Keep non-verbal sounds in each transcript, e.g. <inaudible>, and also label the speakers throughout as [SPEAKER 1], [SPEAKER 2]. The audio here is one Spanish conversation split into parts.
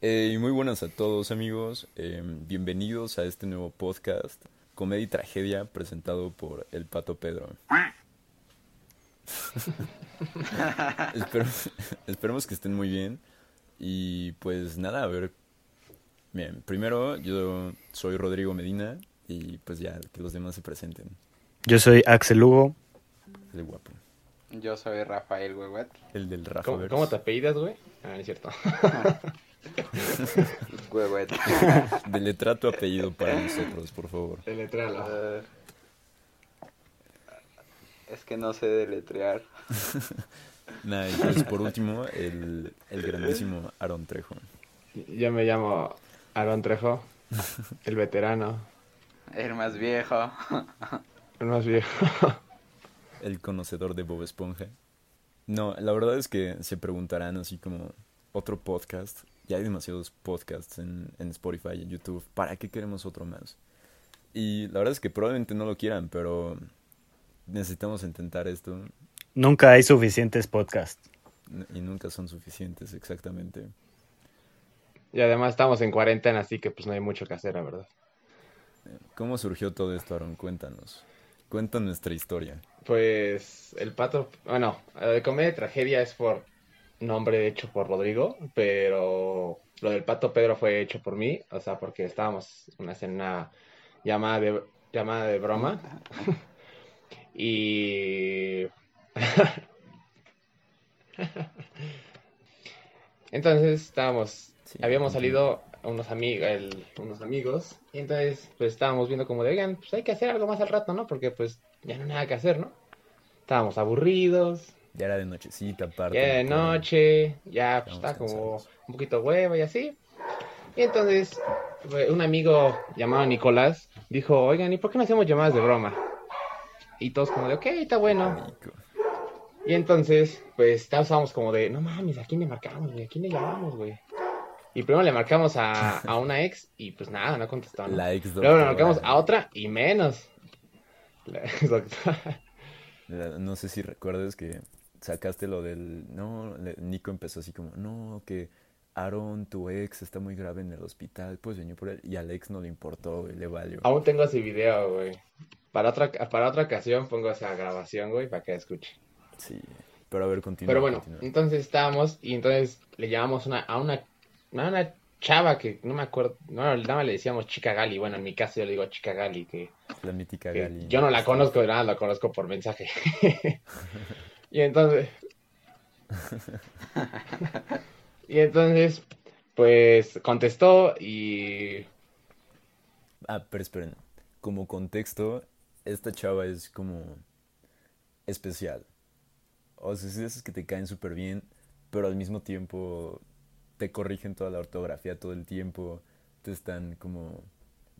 [SPEAKER 1] Eh, y muy buenas a todos amigos, eh, bienvenidos a este nuevo podcast, Comedia y Tragedia, presentado por el Pato Pedro. <laughs> Espero, esperemos que estén muy bien y pues nada, a ver, bien, primero yo soy Rodrigo Medina y pues ya que los demás se presenten.
[SPEAKER 2] Yo soy Axel Lugo.
[SPEAKER 1] El guapo.
[SPEAKER 3] Yo soy Rafael Huehuet.
[SPEAKER 1] El del Rafa
[SPEAKER 4] ¿Cómo, cómo te apellidas, güey? Ah, es cierto. <laughs> <laughs>
[SPEAKER 3] Huehuet. <laughs>
[SPEAKER 1] Deletra tu apellido para nosotros, por favor.
[SPEAKER 4] Deletréalo.
[SPEAKER 3] Eh, es que no sé deletrear. <laughs>
[SPEAKER 1] Nada, y pues por último, el, el grandísimo Aaron Trejo.
[SPEAKER 4] Yo me llamo Aaron Trejo, el veterano,
[SPEAKER 3] El más viejo.
[SPEAKER 4] el más viejo.
[SPEAKER 1] el conocedor de Bob Esponja. No, la verdad es que se preguntarán así como otro podcast. Ya hay demasiados podcasts en, en Spotify y en YouTube. ¿Para qué queremos otro más? Y la verdad es que probablemente no lo quieran, pero necesitamos intentar esto
[SPEAKER 2] Nunca hay suficientes podcasts.
[SPEAKER 1] y nunca son suficientes exactamente.
[SPEAKER 4] Y además estamos en cuarentena, así que pues no hay mucho que hacer, la verdad.
[SPEAKER 1] ¿Cómo surgió todo esto, Aaron? Cuéntanos. Cuenta nuestra historia.
[SPEAKER 4] Pues el pato, bueno, de comedia y tragedia es por nombre hecho por Rodrigo, pero lo del pato Pedro fue hecho por mí, o sea, porque estábamos una, en una llamada de, llamada de broma <laughs> y <laughs> entonces estábamos,
[SPEAKER 1] Sí,
[SPEAKER 4] habíamos salido unos amigos, unos amigos, y entonces pues estábamos viendo como de, oigan, pues hay que hacer algo más al rato, ¿no? Porque pues ya no hay nada que hacer, ¿no? Estábamos aburridos,
[SPEAKER 1] Ya era de nochecita, aparte.
[SPEAKER 4] ya de
[SPEAKER 1] pero-
[SPEAKER 4] noche, ya pues, está como un poquito huevo y así. Y entonces un amigo llamado Nicolás dijo, oigan, ¿y por qué no hacemos llamadas de broma? Y todos como de, ok, está bueno. Y entonces, pues estábamos como de, no mames, ¿a quién le marcamos, güey? ¿A quién le llamamos, güey? Y primero le marcamos a, a una ex y pues nada, no contestó. ¿no?
[SPEAKER 1] La ex
[SPEAKER 4] Luego le
[SPEAKER 1] doctora.
[SPEAKER 4] marcamos a otra y menos. <laughs> La ex doctora.
[SPEAKER 1] No sé si recuerdas que sacaste lo del... No, Nico empezó así como, no, que Aaron, tu ex, está muy grave en el hospital, pues venía por él. Y al ex no le importó, güey, le valió.
[SPEAKER 4] Aún tengo ese video, güey. Para otra, para otra ocasión pongo esa grabación, güey, para que escuche.
[SPEAKER 1] Sí, pero a ver, continúa.
[SPEAKER 4] Pero bueno,
[SPEAKER 1] continúa.
[SPEAKER 4] entonces estábamos y entonces le llamamos una, a una, a una chava que no me acuerdo, no, nada más le decíamos chica Gali. Bueno, en mi caso yo le digo chica Gali, que,
[SPEAKER 1] La mítica
[SPEAKER 4] que
[SPEAKER 1] Gali.
[SPEAKER 4] yo no la conozco, nada, la conozco por mensaje. <laughs> y entonces, y entonces, pues contestó y
[SPEAKER 1] Ah, pero esperen. Como contexto, esta chava es como especial. O sea, es esas que te caen súper bien, pero al mismo tiempo te corrigen toda la ortografía todo el tiempo. Te están como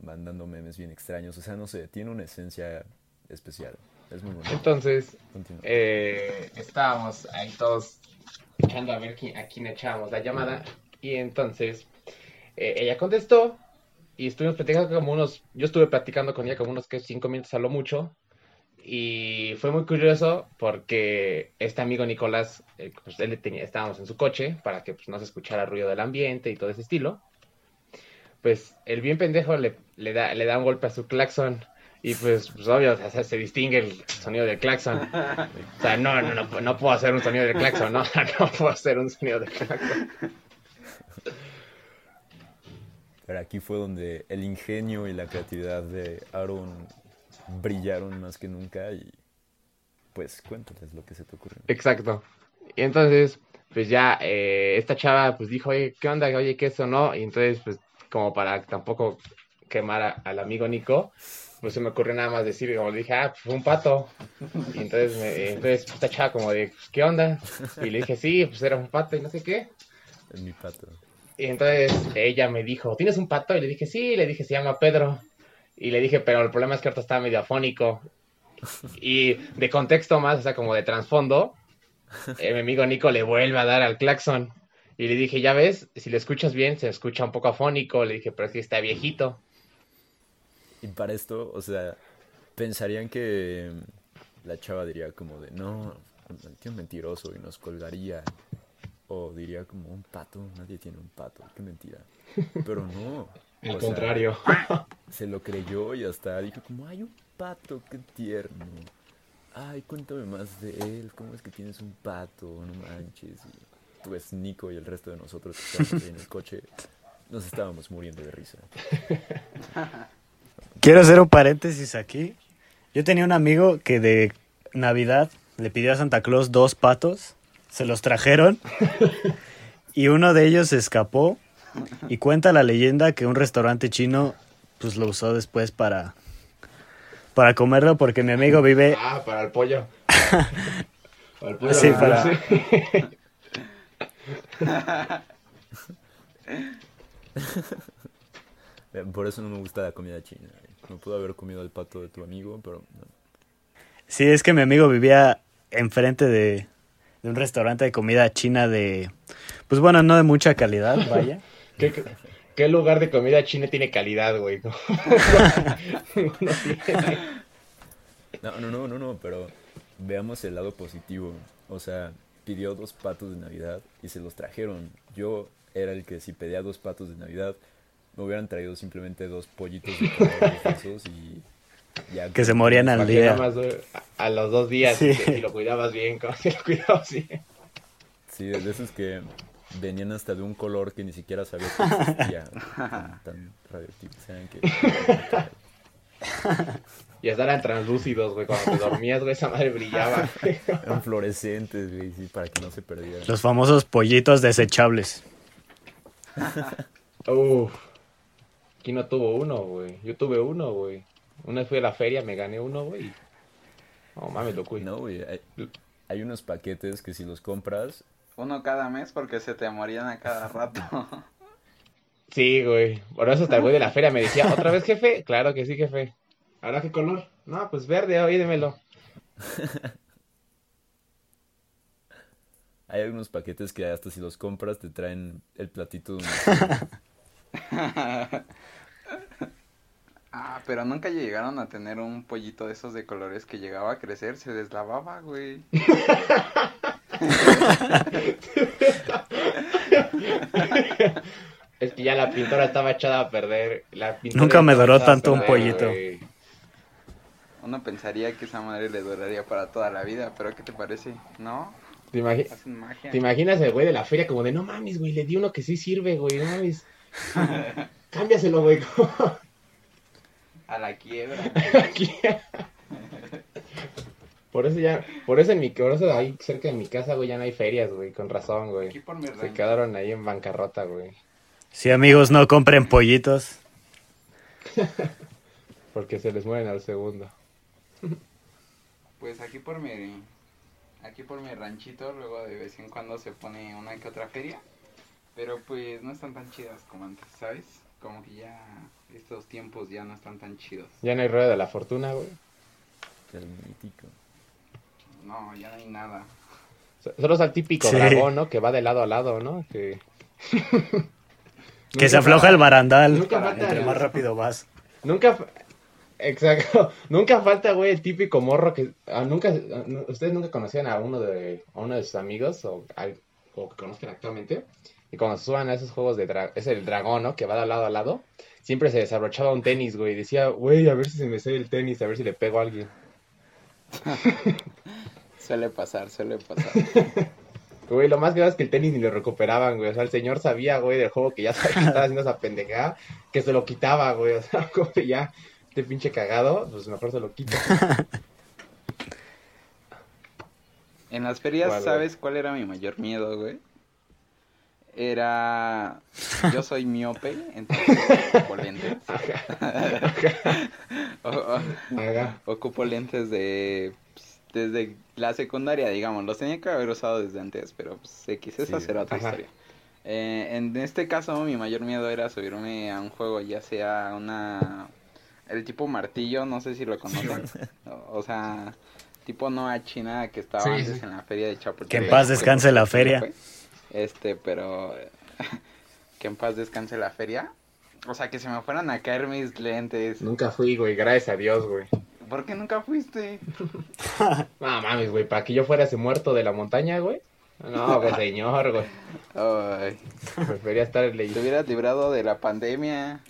[SPEAKER 1] mandando memes bien extraños. O sea, no sé, tiene una esencia especial. Es muy bonito.
[SPEAKER 4] entonces eh, estábamos ahí todos echando a ver quién- a quién echábamos la llamada. Y entonces eh, ella contestó y estuvimos platicando como unos, yo estuve platicando con ella como unos que cinco minutos a lo mucho. Y fue muy curioso porque este amigo Nicolás, eh, pues él tenía, estábamos en su coche para que pues, no se escuchara ruido del ambiente y todo ese estilo. Pues el bien pendejo le, le da, le da un golpe a su claxon y pues, pues obvio, o sea, se distingue el sonido del claxon. O sea, no, no, no, no puedo hacer un sonido de claxon, no, <laughs> no puedo hacer un sonido de claxon.
[SPEAKER 1] Pero aquí fue donde el ingenio y la creatividad de Aaron brillaron más que nunca y pues cuéntales lo que se te ocurrió.
[SPEAKER 4] Exacto. Y entonces, pues ya, eh, esta chava pues dijo, oye, ¿qué onda? Oye, ¿qué eso no? Y entonces, pues, como para tampoco quemar a- al amigo Nico, pues se me ocurrió nada más decir, como le dije, ah, pues un pato. Y entonces, me- <laughs> entonces pues, esta chava como de, pues, ¿qué onda? Y le dije, sí, pues era un pato y no sé qué.
[SPEAKER 1] Es mi pato.
[SPEAKER 4] Y entonces ella me dijo, ¿tienes un pato? Y le dije, sí, le dije, se llama Pedro. Y le dije, pero el problema es que ahorita está medio afónico. Y de contexto más, o sea, como de trasfondo, <laughs> eh, mi amigo Nico le vuelve a dar al claxon. Y le dije, ya ves, si lo escuchas bien, se escucha un poco afónico. Le dije, pero que está viejito.
[SPEAKER 1] Y para esto, o sea, pensarían que la chava diría como de, no, el tío es mentiroso y nos colgaría. O diría como un pato, nadie tiene un pato, qué mentira. Pero no. <laughs> O sea,
[SPEAKER 4] contrario. <laughs>
[SPEAKER 1] se lo creyó y hasta dijo como, ay, un pato, qué tierno. Ay, cuéntame más de él, ¿cómo es que tienes un pato? No manches. Y pues Nico y el resto de nosotros que estábamos ahí en el coche nos estábamos muriendo de risa. <laughs>
[SPEAKER 2] Quiero hacer un paréntesis aquí. Yo tenía un amigo que de Navidad le pidió a Santa Claus dos patos, se los trajeron y uno de ellos se escapó y cuenta la leyenda que un restaurante chino pues lo usó después para para comerlo porque mi amigo vive <laughs>
[SPEAKER 4] Ah, para el pollo. <laughs> Para el pollo.
[SPEAKER 2] Sí, para-
[SPEAKER 4] sí. <laughs>
[SPEAKER 1] Por eso no me gusta la comida china. No puedo haber comido el pato de tu amigo, pero no.
[SPEAKER 2] Sí, es que mi amigo vivía enfrente de, de un restaurante de comida china de, pues bueno, no de mucha calidad, vaya. <laughs>
[SPEAKER 4] ¿Qué, qué- qué lugar de comida china tiene calidad, güey? <laughs> No.
[SPEAKER 1] No, no, no, no, no, pero veamos el lado positivo. O sea, pidió dos patos de Navidad y se los trajeron. Yo era el que si pedía dos patos de Navidad, me hubieran traído simplemente dos pollitos de esos <laughs> y ya.
[SPEAKER 2] Que se morían al
[SPEAKER 4] que
[SPEAKER 2] día.
[SPEAKER 4] más, a, los dos días,
[SPEAKER 2] Sí.
[SPEAKER 4] si lo cuidabas bien, como si lo cuidabas bien.
[SPEAKER 1] Sí, de de esos que venían hasta de un color que ni siquiera sabía que existía. tan- Tan radioactivos eran que...
[SPEAKER 4] Y hasta eran translúcidos, güey, cuando te dormías, güey, esa madre brillaba.
[SPEAKER 1] Eran fluorescentes, güey, sí, para que no se perdieran.
[SPEAKER 2] Los famosos pollitos desechables.
[SPEAKER 4] Uf. No tuvo uno, güey. Yo tuve uno, güey. Una vez fui a la feria, me gané uno, güey. No mames, lo cuido.
[SPEAKER 1] No, güey, hay, hay unos paquetes que si los compras,
[SPEAKER 3] Uno cada mes porque se te morían a cada rato. <laughs>
[SPEAKER 4] Sí, güey. Por eso hasta el güey de la feria me decía, ¿otra vez, jefe? Claro que sí, jefe. ¿Ahora qué color? No, pues verde, oye, démelo. <laughs>
[SPEAKER 1] hay algunos paquetes que hasta si los compras te traen el platito de. <laughs>
[SPEAKER 3] Ah, pero nunca llegaron a tener un pollito de esos de colores que llegaba a crecer, se deslavaba, güey. <laughs>
[SPEAKER 4] Es que ya la pintura estaba echada a perder. La pintura
[SPEAKER 2] Nunca me duró tanto un pollito.
[SPEAKER 4] güey.
[SPEAKER 3] Uno pensaría que esa madre le duraría para toda la vida, pero ¿qué te parece? ¿No?
[SPEAKER 4] ¿Te, imagi-
[SPEAKER 3] magia.
[SPEAKER 4] te imaginas el güey de la feria como de, no mames, güey, le di uno que sí sirve, güey, no mames. <laughs> Cámbiaselo, güey. <laughs>
[SPEAKER 3] A la quiebra.
[SPEAKER 4] Por eso ya, por eso en mi, por eso ahí cerca de mi casa, güey, ya no hay ferias, güey, con razón, güey.
[SPEAKER 3] Aquí por mi
[SPEAKER 4] Se quedaron ahí en bancarrota, güey.
[SPEAKER 2] Sí, amigos, no compren pollitos. <laughs>
[SPEAKER 4] Porque se les mueren al segundo.
[SPEAKER 3] Pues aquí por mi aquí por mi ranchito luego de vez en cuando se pone una que otra feria, pero pues no están tan chidas como antes, ¿sabes? Como que ya estos tiempos ya no están tan chidos.
[SPEAKER 4] Ya no hay rueda de la fortuna, güey.
[SPEAKER 1] El mítico.
[SPEAKER 3] No, ya no hay nada.
[SPEAKER 4] So- Solo es el típico
[SPEAKER 2] Sí.
[SPEAKER 4] dragón, ¿no? Que va de lado a lado, ¿no? Que,
[SPEAKER 2] Que se afloja el barandal.
[SPEAKER 4] Nunca falta
[SPEAKER 2] Entre
[SPEAKER 4] el-
[SPEAKER 2] más rápido vas.
[SPEAKER 4] Nunca, fa- exacto, <laughs> nunca falta, güey, el típico morro que, ah, nunca, ah, ustedes nunca conocían a uno de, a uno de sus amigos o, al- o que conozcan actualmente, y cuando se suban a esos juegos de dragón, es el dragón, ¿no? Que va de lado a lado, siempre se desabrochaba un tenis, güey, y decía, güey, a ver si se me sale el tenis, a ver si le pego a alguien. <laughs>
[SPEAKER 3] Suele pasar, suele pasar. <laughs>
[SPEAKER 4] Güey, lo más grave es que el tenis ni lo recuperaban, güey, o sea, el señor sabía, güey, del juego que ya sabía que estaba haciendo esa pendejada, que se lo quitaba, güey, o sea, <laughs> como que ya, este pinche cagado, pues mejor se lo quita.
[SPEAKER 3] En las ferias. ¿sabes cuál era mi mayor miedo, güey? Era yo soy miope, entonces ocupo lentes. <laughs> <laughs> O- o-
[SPEAKER 4] Haga.
[SPEAKER 3] ocupo lentes de pues, desde la secundaria, digamos, los tenía que haber usado desde antes, pero pues X, esa
[SPEAKER 1] Sí.
[SPEAKER 3] será otra
[SPEAKER 4] Ajá.
[SPEAKER 3] historia. Eh, en este caso, mi mayor miedo era subirme a un juego, ya sea una el tipo martillo, no sé si lo conocen. o, o sea, tipo Noa China que estaba
[SPEAKER 4] Sí,
[SPEAKER 3] antes
[SPEAKER 4] sí.
[SPEAKER 3] en la feria de Chapultepec.
[SPEAKER 2] Que en paz descanse la feria.
[SPEAKER 3] fue. Este, pero <laughs> que en paz descanse la feria. O sea, que se me fueran a caer mis lentes.
[SPEAKER 4] Nunca fui, güey, gracias a Dios, güey.
[SPEAKER 3] ¿Por qué nunca fuiste? <laughs>
[SPEAKER 4] No mames, güey, para que yo fuera ese muerto de la montaña, güey. No, pues <laughs> señor, güey.
[SPEAKER 3] Ay,
[SPEAKER 4] Prefería estar en
[SPEAKER 3] te
[SPEAKER 4] ley.
[SPEAKER 3] hubieras librado de la pandemia.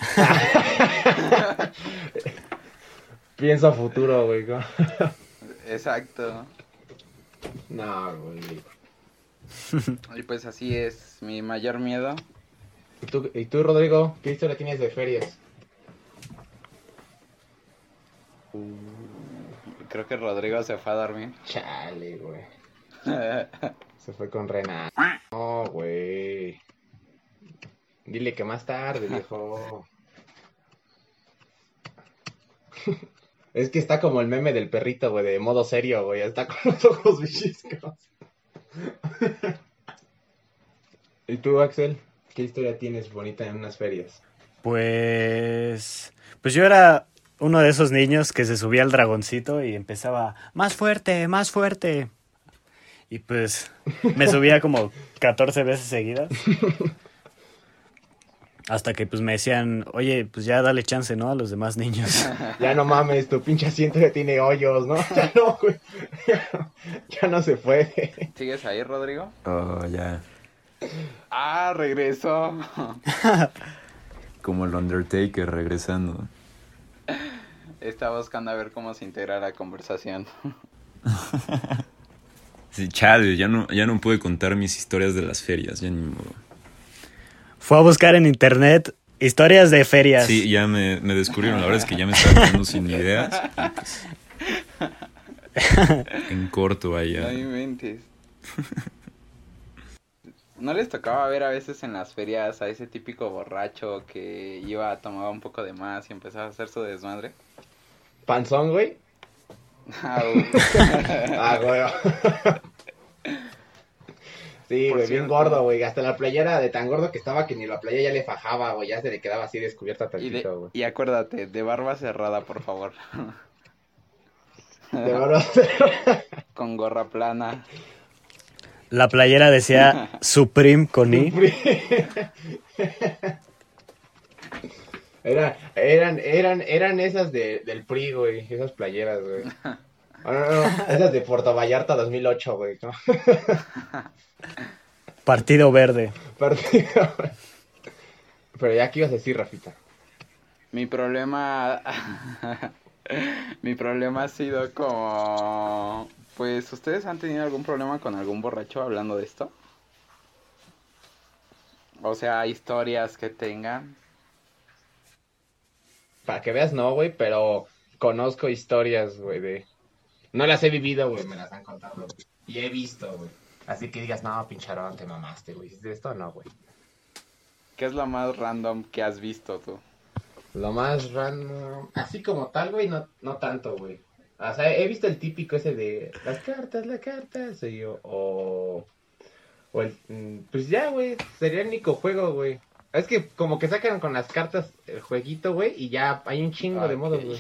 [SPEAKER 4] Pienso a futuro, güey.
[SPEAKER 3] Exacto.
[SPEAKER 4] No, güey. <laughs>
[SPEAKER 3] Y pues así es mi mayor miedo.
[SPEAKER 4] ¿Y tú, ¿Y tú, Rodrigo? ¿Qué historia tienes de ferias?
[SPEAKER 3] Creo que Rodrigo se fue a dormir.
[SPEAKER 4] Chale, güey. <laughs> Se fue con Renato. No, güey. Dile que más tarde, viejo. <laughs> Es que está como el meme del perrito, güey, de modo serio, güey. Está con los ojos bichiscos. <laughs> ¿Y tú, Axel? ¿Qué historia tienes bonita en unas ferias?
[SPEAKER 2] Pues. Pues yo era uno de esos niños que se subía al dragoncito y empezaba, más fuerte, más fuerte. Y pues me subía como 14 veces seguidas. <laughs> Hasta que pues me decían, oye, pues ya dale chance, ¿no? A los demás niños. <laughs>
[SPEAKER 4] Ya no mames, tu pinche asiento ya tiene hoyos, ¿no? <laughs> Ya no, güey. Ya <laughs> no, ya no se puede.
[SPEAKER 3] ¿Sigues ahí, Rodrigo?
[SPEAKER 1] Oh, ya.
[SPEAKER 3] Ah, regresó.
[SPEAKER 1] Como el Undertaker regresando.
[SPEAKER 3] Está buscando a ver cómo se integra la conversación.
[SPEAKER 1] Sí, chale, ya no, ya no pude contar mis historias de las ferias, ya ni modo.
[SPEAKER 2] Fue a buscar en internet historias de ferias.
[SPEAKER 1] Sí, ya me, me descubrieron, la verdad es que ya me estaba quedando sin ideas. pues, <laughs> en corto ahí
[SPEAKER 3] No inventes. ¿No les tocaba ver a veces en las ferias a ese típico borracho que iba a tomar un poco de más y empezaba a hacer su desmadre?
[SPEAKER 4] ¿Panzón, güey?
[SPEAKER 3] Ah, uh. <laughs>
[SPEAKER 4] Ah, güey. Sí, güey, bien gordo, güey. Hasta la playera de tan gordo que estaba que ni la playa ya le fajaba, güey. Ya se le quedaba así descubierta
[SPEAKER 3] y, de-
[SPEAKER 4] tantito, güey.
[SPEAKER 3] y acuérdate, de barba cerrada, por favor.
[SPEAKER 4] De verdad. <laughs>
[SPEAKER 3] Con gorra plana.
[SPEAKER 2] La playera decía <laughs> Supreme con I.
[SPEAKER 4] Era, eran, eran, eran esas de, del PRI, güey. Esas playeras, güey. <laughs> No, no, <laughs> esas de Puerto Vallarta 2008, güey. ¿no? <laughs>
[SPEAKER 2] Partido Verde.
[SPEAKER 4] Partido, güey. Pero ya que ibas a decir, Rafita.
[SPEAKER 3] Mi problema. <laughs> Mi problema ha sido como. Pues, ¿ustedes han tenido algún problema con algún borracho hablando de esto? O sea, historias que tengan.
[SPEAKER 4] Para que veas, no, güey, pero conozco historias, güey, de... No las he vivido, güey, me las han contado. Y he visto, güey. Así que digas, no, pincharón, te mamaste, güey. ¿Hiciste esto? No, güey.
[SPEAKER 3] ¿Qué es lo más random que has visto tú?
[SPEAKER 4] Lo más random... Así como tal, güey, no, no tanto, güey. O sea, he visto el típico ese de... Las cartas, las cartas, y yo, o... O el... mm, Pues ya, güey, sería el único juego, güey. Es que como que sacan con las cartas el jueguito, güey, y ya hay un chingo de modos, güey.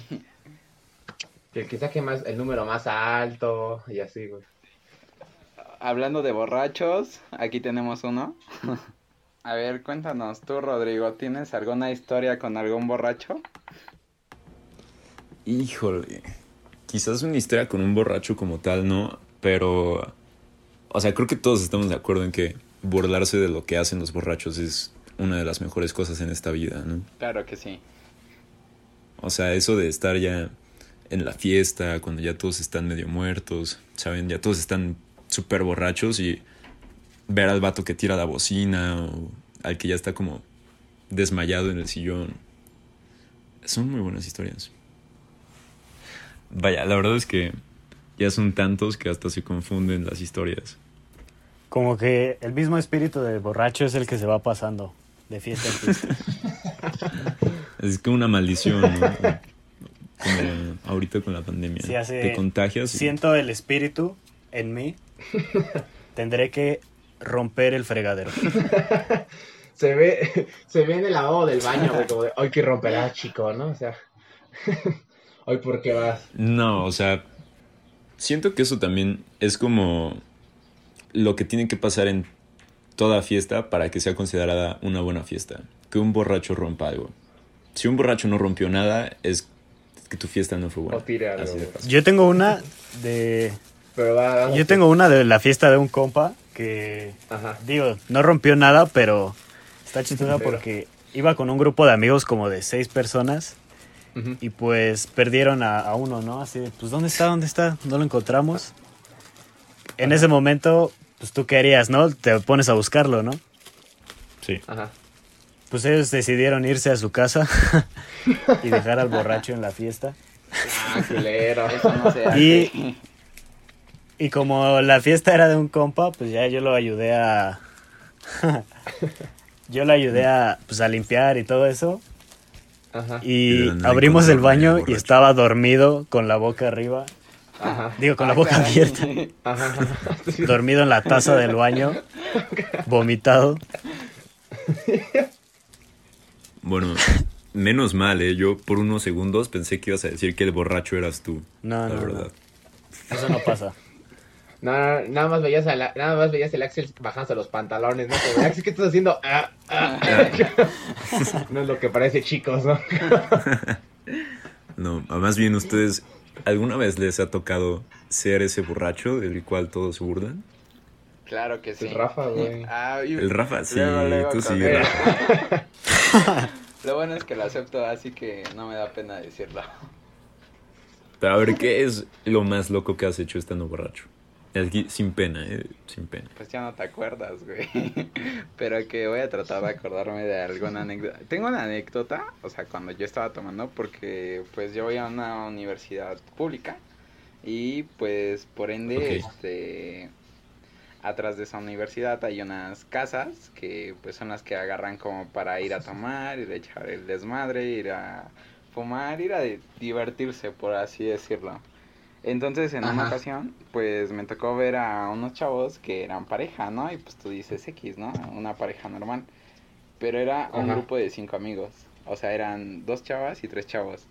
[SPEAKER 4] Que el que saque más, el número más alto y así, güey.
[SPEAKER 3] Hablando de borrachos, aquí tenemos uno. <laughs> A ver, cuéntanos, tú, Rodrigo, ¿tienes alguna historia con algún borracho?
[SPEAKER 1] Híjole. Quizás una historia con un borracho como tal, ¿no? Pero. O sea, creo que todos estamos de acuerdo en que burlarse de lo que hacen los borrachos es una de las mejores cosas en esta vida, ¿no?
[SPEAKER 3] Claro que sí.
[SPEAKER 1] O sea, eso de estar ya en la fiesta, cuando ya todos están medio muertos, ¿saben? Ya todos están súper borrachos y ver al vato que tira la bocina o al que ya está como desmayado en el sillón. Son muy buenas historias. Vaya, la verdad es que ya son tantos que hasta se confunden las historias.
[SPEAKER 2] Como que el mismo espíritu de borracho es el que se va pasando de fiesta en fiesta. <laughs>
[SPEAKER 1] Es como una maldición, ¿no? Como ahorita con la pandemia.
[SPEAKER 2] Sí, hace-
[SPEAKER 1] Te contagias y...
[SPEAKER 2] Siento el espíritu en mí. <laughs> Tendré que romper el fregadero. <laughs>
[SPEAKER 4] Se ve, <laughs> se ve en el lavabo del baño, güey, como de, hoy que romperás, chico, ¿no? O sea, hoy por qué vas.
[SPEAKER 1] No, o sea, siento que eso también es como lo que tiene que pasar en toda fiesta para que sea considerada una buena fiesta. Que un borracho rompa algo. Si un borracho no rompió nada, es que tu fiesta no fue buena.
[SPEAKER 4] O tire algo,
[SPEAKER 1] Así de.
[SPEAKER 2] Yo tengo una de.
[SPEAKER 4] Pero va,
[SPEAKER 2] Yo tengo una de la fiesta de un compa que,
[SPEAKER 4] Ajá.
[SPEAKER 2] digo, no rompió nada, pero está chistosa
[SPEAKER 4] Pero-
[SPEAKER 2] porque iba con un grupo de amigos como de seis personas y pues perdieron a, a uno, ¿no? Así de, pues ¿dónde está? ¿Dónde está? No lo encontramos. En ese momento, pues tú qué harías, ¿no? Te pones a buscarlo, ¿no?
[SPEAKER 1] Sí.
[SPEAKER 4] Ajá.
[SPEAKER 2] Pues ellos decidieron irse a su casa <laughs> y dejar al borracho en la fiesta.
[SPEAKER 4] Ah.
[SPEAKER 3] Eso no se hace.
[SPEAKER 2] Y, y como la fiesta era de un compa, pues ya yo lo ayudé a... <laughs> yo le ayudé a, pues, a limpiar y todo eso.
[SPEAKER 4] Ajá.
[SPEAKER 1] Y
[SPEAKER 2] abrimos el baño y estaba dormido con la boca arriba.
[SPEAKER 4] Ajá.
[SPEAKER 2] Digo, con la boca
[SPEAKER 3] caray.
[SPEAKER 2] abierta.
[SPEAKER 4] Ajá. ajá. Sí.
[SPEAKER 2] Dormido en la taza del baño. Vomitado. <laughs>
[SPEAKER 1] Bueno, menos mal, ¿eh? Yo por unos segundos pensé que ibas a decir que el borracho eras tú.
[SPEAKER 2] No,
[SPEAKER 1] la
[SPEAKER 2] no,
[SPEAKER 1] verdad.
[SPEAKER 2] no. Eso no pasa.
[SPEAKER 4] No, no, nada más veías a la- nada más veías el Axel bajándose los pantalones, ¿no? Como, Axel, ¿qué estás haciendo? Ah, ah, ah. No es lo que parece, chicos, ¿no?
[SPEAKER 1] No, más bien ustedes, ¿alguna vez les ha tocado ser ese borracho del cual todos se burlan?
[SPEAKER 3] Claro que sí.
[SPEAKER 4] El Rafa, güey.
[SPEAKER 3] Ah, y-
[SPEAKER 1] El Rafa, sí,
[SPEAKER 3] luego, luego
[SPEAKER 1] tú sí. Rafa. <laughs>
[SPEAKER 3] Lo bueno es que lo acepto, así que no me da pena decirlo.
[SPEAKER 1] Pero a ver, ¿qué es lo más loco que has hecho estando borracho? Aquí, sin pena, ¿eh? Sin pena.
[SPEAKER 3] Pues ya no te acuerdas, güey. <laughs> Pero que voy a tratar de acordarme de alguna anécdota. Tengo una anécdota, o sea, cuando yo estaba tomando, porque pues yo voy a una universidad pública y pues por ende, este, atrás de esa universidad hay unas casas que pues son las que agarran como para ir a tomar, ir a echar el desmadre, ir a fumar, ir a di- divertirse, por así decirlo. Entonces, en una
[SPEAKER 4] Ajá.
[SPEAKER 3] ocasión, pues me tocó ver a unos chavos que eran pareja, ¿no? Y pues tú dices X, ¿no? Una pareja normal. Pero era un
[SPEAKER 4] Ajá.
[SPEAKER 3] grupo de cinco amigos. O sea, eran dos chavas y tres chavos.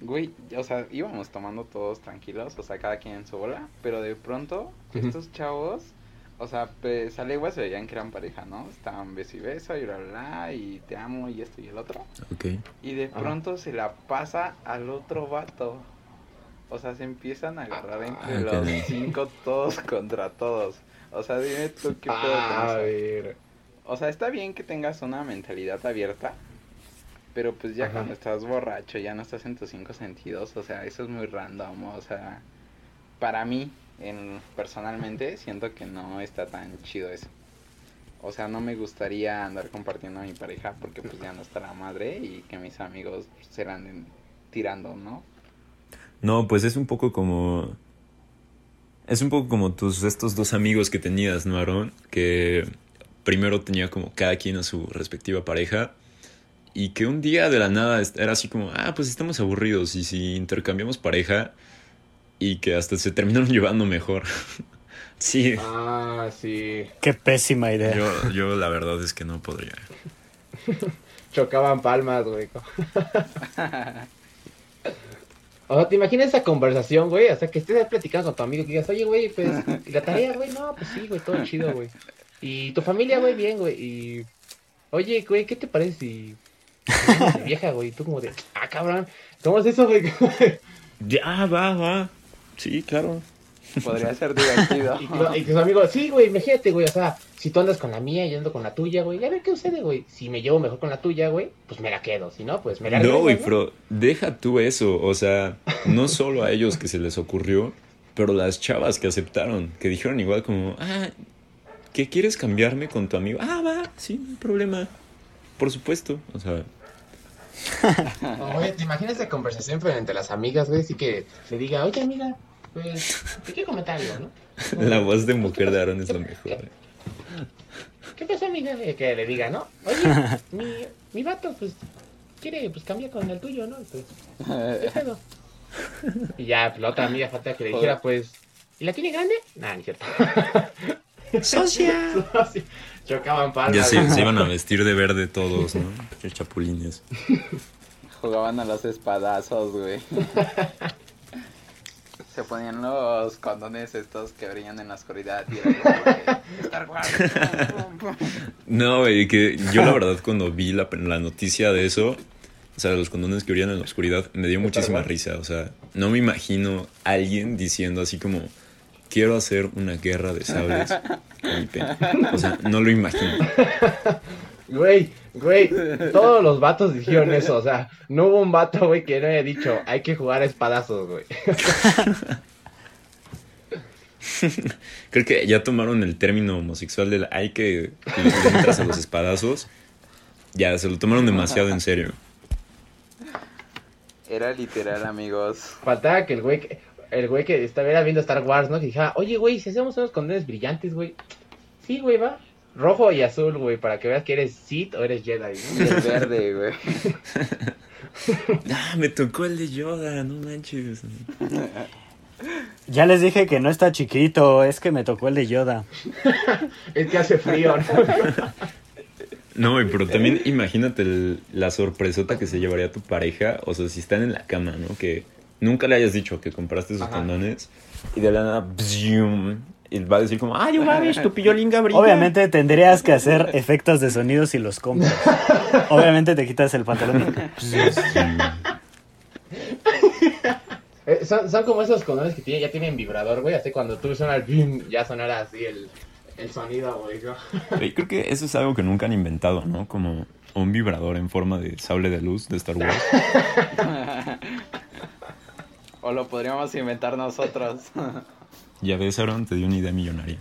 [SPEAKER 3] Güey, o sea, íbamos tomando todos tranquilos, o sea, cada quien en su bola. Pero de pronto,
[SPEAKER 4] Ujú.
[SPEAKER 3] estos chavos, o sea, pues a leguas se veían que eran pareja, ¿no? Estaban beso y beso y bla, bla, bla, y te amo y esto y el otro.
[SPEAKER 1] Ok.
[SPEAKER 3] Y de
[SPEAKER 4] Ajá.
[SPEAKER 3] pronto se la pasa al otro vato. O sea, se empiezan a agarrar entre
[SPEAKER 1] Ah,
[SPEAKER 3] los
[SPEAKER 1] caray.
[SPEAKER 3] cinco todos <laughs> contra todos. O sea, dime tú qué
[SPEAKER 4] Ah, a
[SPEAKER 3] eso?
[SPEAKER 4] ver.
[SPEAKER 3] O sea, está bien que tengas una mentalidad abierta. Pero pues ya
[SPEAKER 4] Ajá.
[SPEAKER 3] cuando estás borracho, ya no estás en tus cinco sentidos. O sea, eso es muy random. O sea, para mí, en, personalmente, siento que no está tan chido eso. O sea, no me gustaría andar compartiendo a mi pareja porque pues ya no está la madre y que mis amigos pues, se la anden tirando, ¿no?
[SPEAKER 1] No, pues es un poco como... Es un poco como tus estos dos amigos que tenías, ¿no, Aaron? Que primero tenía como cada quien a su respectiva pareja y que un día de la nada era así como, ah, pues estamos aburridos y si intercambiamos pareja y que hasta se terminaron <laughs> llevando mejor. sí,
[SPEAKER 4] Ah, sí.
[SPEAKER 2] Qué pésima idea.
[SPEAKER 1] yo, yo la verdad es que no podría. <laughs>
[SPEAKER 4] Chocaban palmas, güey. O sea, ¿te imaginas esa conversación, güey? O sea, que estés platicando con tu amigo y que digas, oye, güey, pues, ¿y la tarea, güey? No, pues sí, güey, todo chido, güey. Y tu familia, güey, bien, güey. Y, oye, güey, ¿qué te parece si... vieja, güey? Y tú como de, ah, cabrón, ¿cómo es eso, güey?
[SPEAKER 1] Ya, va, va. Sí, claro.
[SPEAKER 3] Podría ser divertido. <laughs>
[SPEAKER 4] Y, tu- y tus amigos, sí, güey, imagínate, güey, o sea, si tú andas con la mía y yo ando con la tuya, güey, ya ver qué sucede, güey. Si me llevo mejor con la tuya, güey, pues me la quedo. Si no, pues me la
[SPEAKER 1] No, güey,
[SPEAKER 4] ¿no?
[SPEAKER 1] pero deja tú eso. O sea, no solo a ellos que se les ocurrió, pero las chavas que aceptaron, que dijeron igual como, ah, ¿qué quieres cambiarme con tu amigo? Ah, va, sí, no hay problema. Por supuesto. O sea, <laughs>
[SPEAKER 4] Oye, ¿te imaginas esa conversación entre las amigas, güey? Así que le diga, oye, amiga, pues, quiero comentar algo, ¿no? <laughs>
[SPEAKER 1] la voz de mujer de Aaron es lo mejor. eh.
[SPEAKER 4] ¿Qué pasa, amiga? Eh, Que le diga, ¿no? Oye, <laughs> mi, mi vato, pues, quiere, pues, cambiar con el tuyo, ¿no? Pues, <laughs> ¿qué pedo? Y ya, pues, la otra amiga falta que le dijera, pues, ¿y la tiene grande? Nah, ni cierto.
[SPEAKER 2] ¡Socia!
[SPEAKER 4] Chocaban palmas.
[SPEAKER 1] Ya se, se iban a vestir de verde todos, ¿no? Chapulines.
[SPEAKER 3] Jugaban a los espadazos, güey. Se ponían los condones estos que brillan en la oscuridad y era como de, <laughs> Star Wars.
[SPEAKER 1] No, güey, que yo la verdad cuando vi la, la noticia de eso, o sea, los condones que brillan en la oscuridad, me dio muchísima risa. O sea, no me imagino alguien diciendo así como, quiero hacer una guerra de sables Felipe. O sea, no lo imagino. <laughs>
[SPEAKER 4] Güey, güey, todos los vatos dijeron eso, o sea, no hubo un vato, güey, que no haya dicho, hay que jugar a espadazos, güey. <laughs>
[SPEAKER 1] Creo que ya tomaron el término homosexual del hay que entras a los espadazos. Ya, se lo tomaron demasiado en serio.
[SPEAKER 3] Era literal, amigos.
[SPEAKER 4] Faltaba que el güey, que- el güey que estaba viendo Star Wars, ¿no? Que dijera, oye, güey, si hacemos unos condones brillantes, güey. Sí, güey, va. Rojo y azul, güey, para que veas que eres Sith o eres Jedi,
[SPEAKER 3] Y
[SPEAKER 4] ¿no?
[SPEAKER 3] el verde, güey. <laughs>
[SPEAKER 1] Ah, me tocó el de Yoda, no manches.
[SPEAKER 2] Ya les dije que no está chiquito, es que me tocó el de Yoda. <laughs>
[SPEAKER 4] Es que hace frío, ¿no?
[SPEAKER 1] No, güey, pero también imagínate el- la sorpresota que se llevaría tu pareja. O sea, si están en la cama, ¿no? Que nunca le hayas dicho que compraste sus
[SPEAKER 4] Ajá.
[SPEAKER 1] condones. Y de la nada, bzium, y va a decir como, ay, mames, tu <laughs> pillolinga brilla.
[SPEAKER 2] Obviamente tendrías que hacer efectos de sonido si los compras. <laughs> Obviamente te quitas el pantalón.
[SPEAKER 4] Eh, son, son como esos condones que tienen, ya tienen vibrador, güey. Así cuando tú suena el bim, ya sonará así el, el sonido, güey. ¿no?
[SPEAKER 1] Güey, creo que eso es algo que nunca han inventado, ¿no? Como un vibrador en forma de sable de luz de Star Wars. <laughs>
[SPEAKER 3] O lo podríamos inventar nosotros.
[SPEAKER 1] Ya ves, Aaron, te dio una idea millonaria.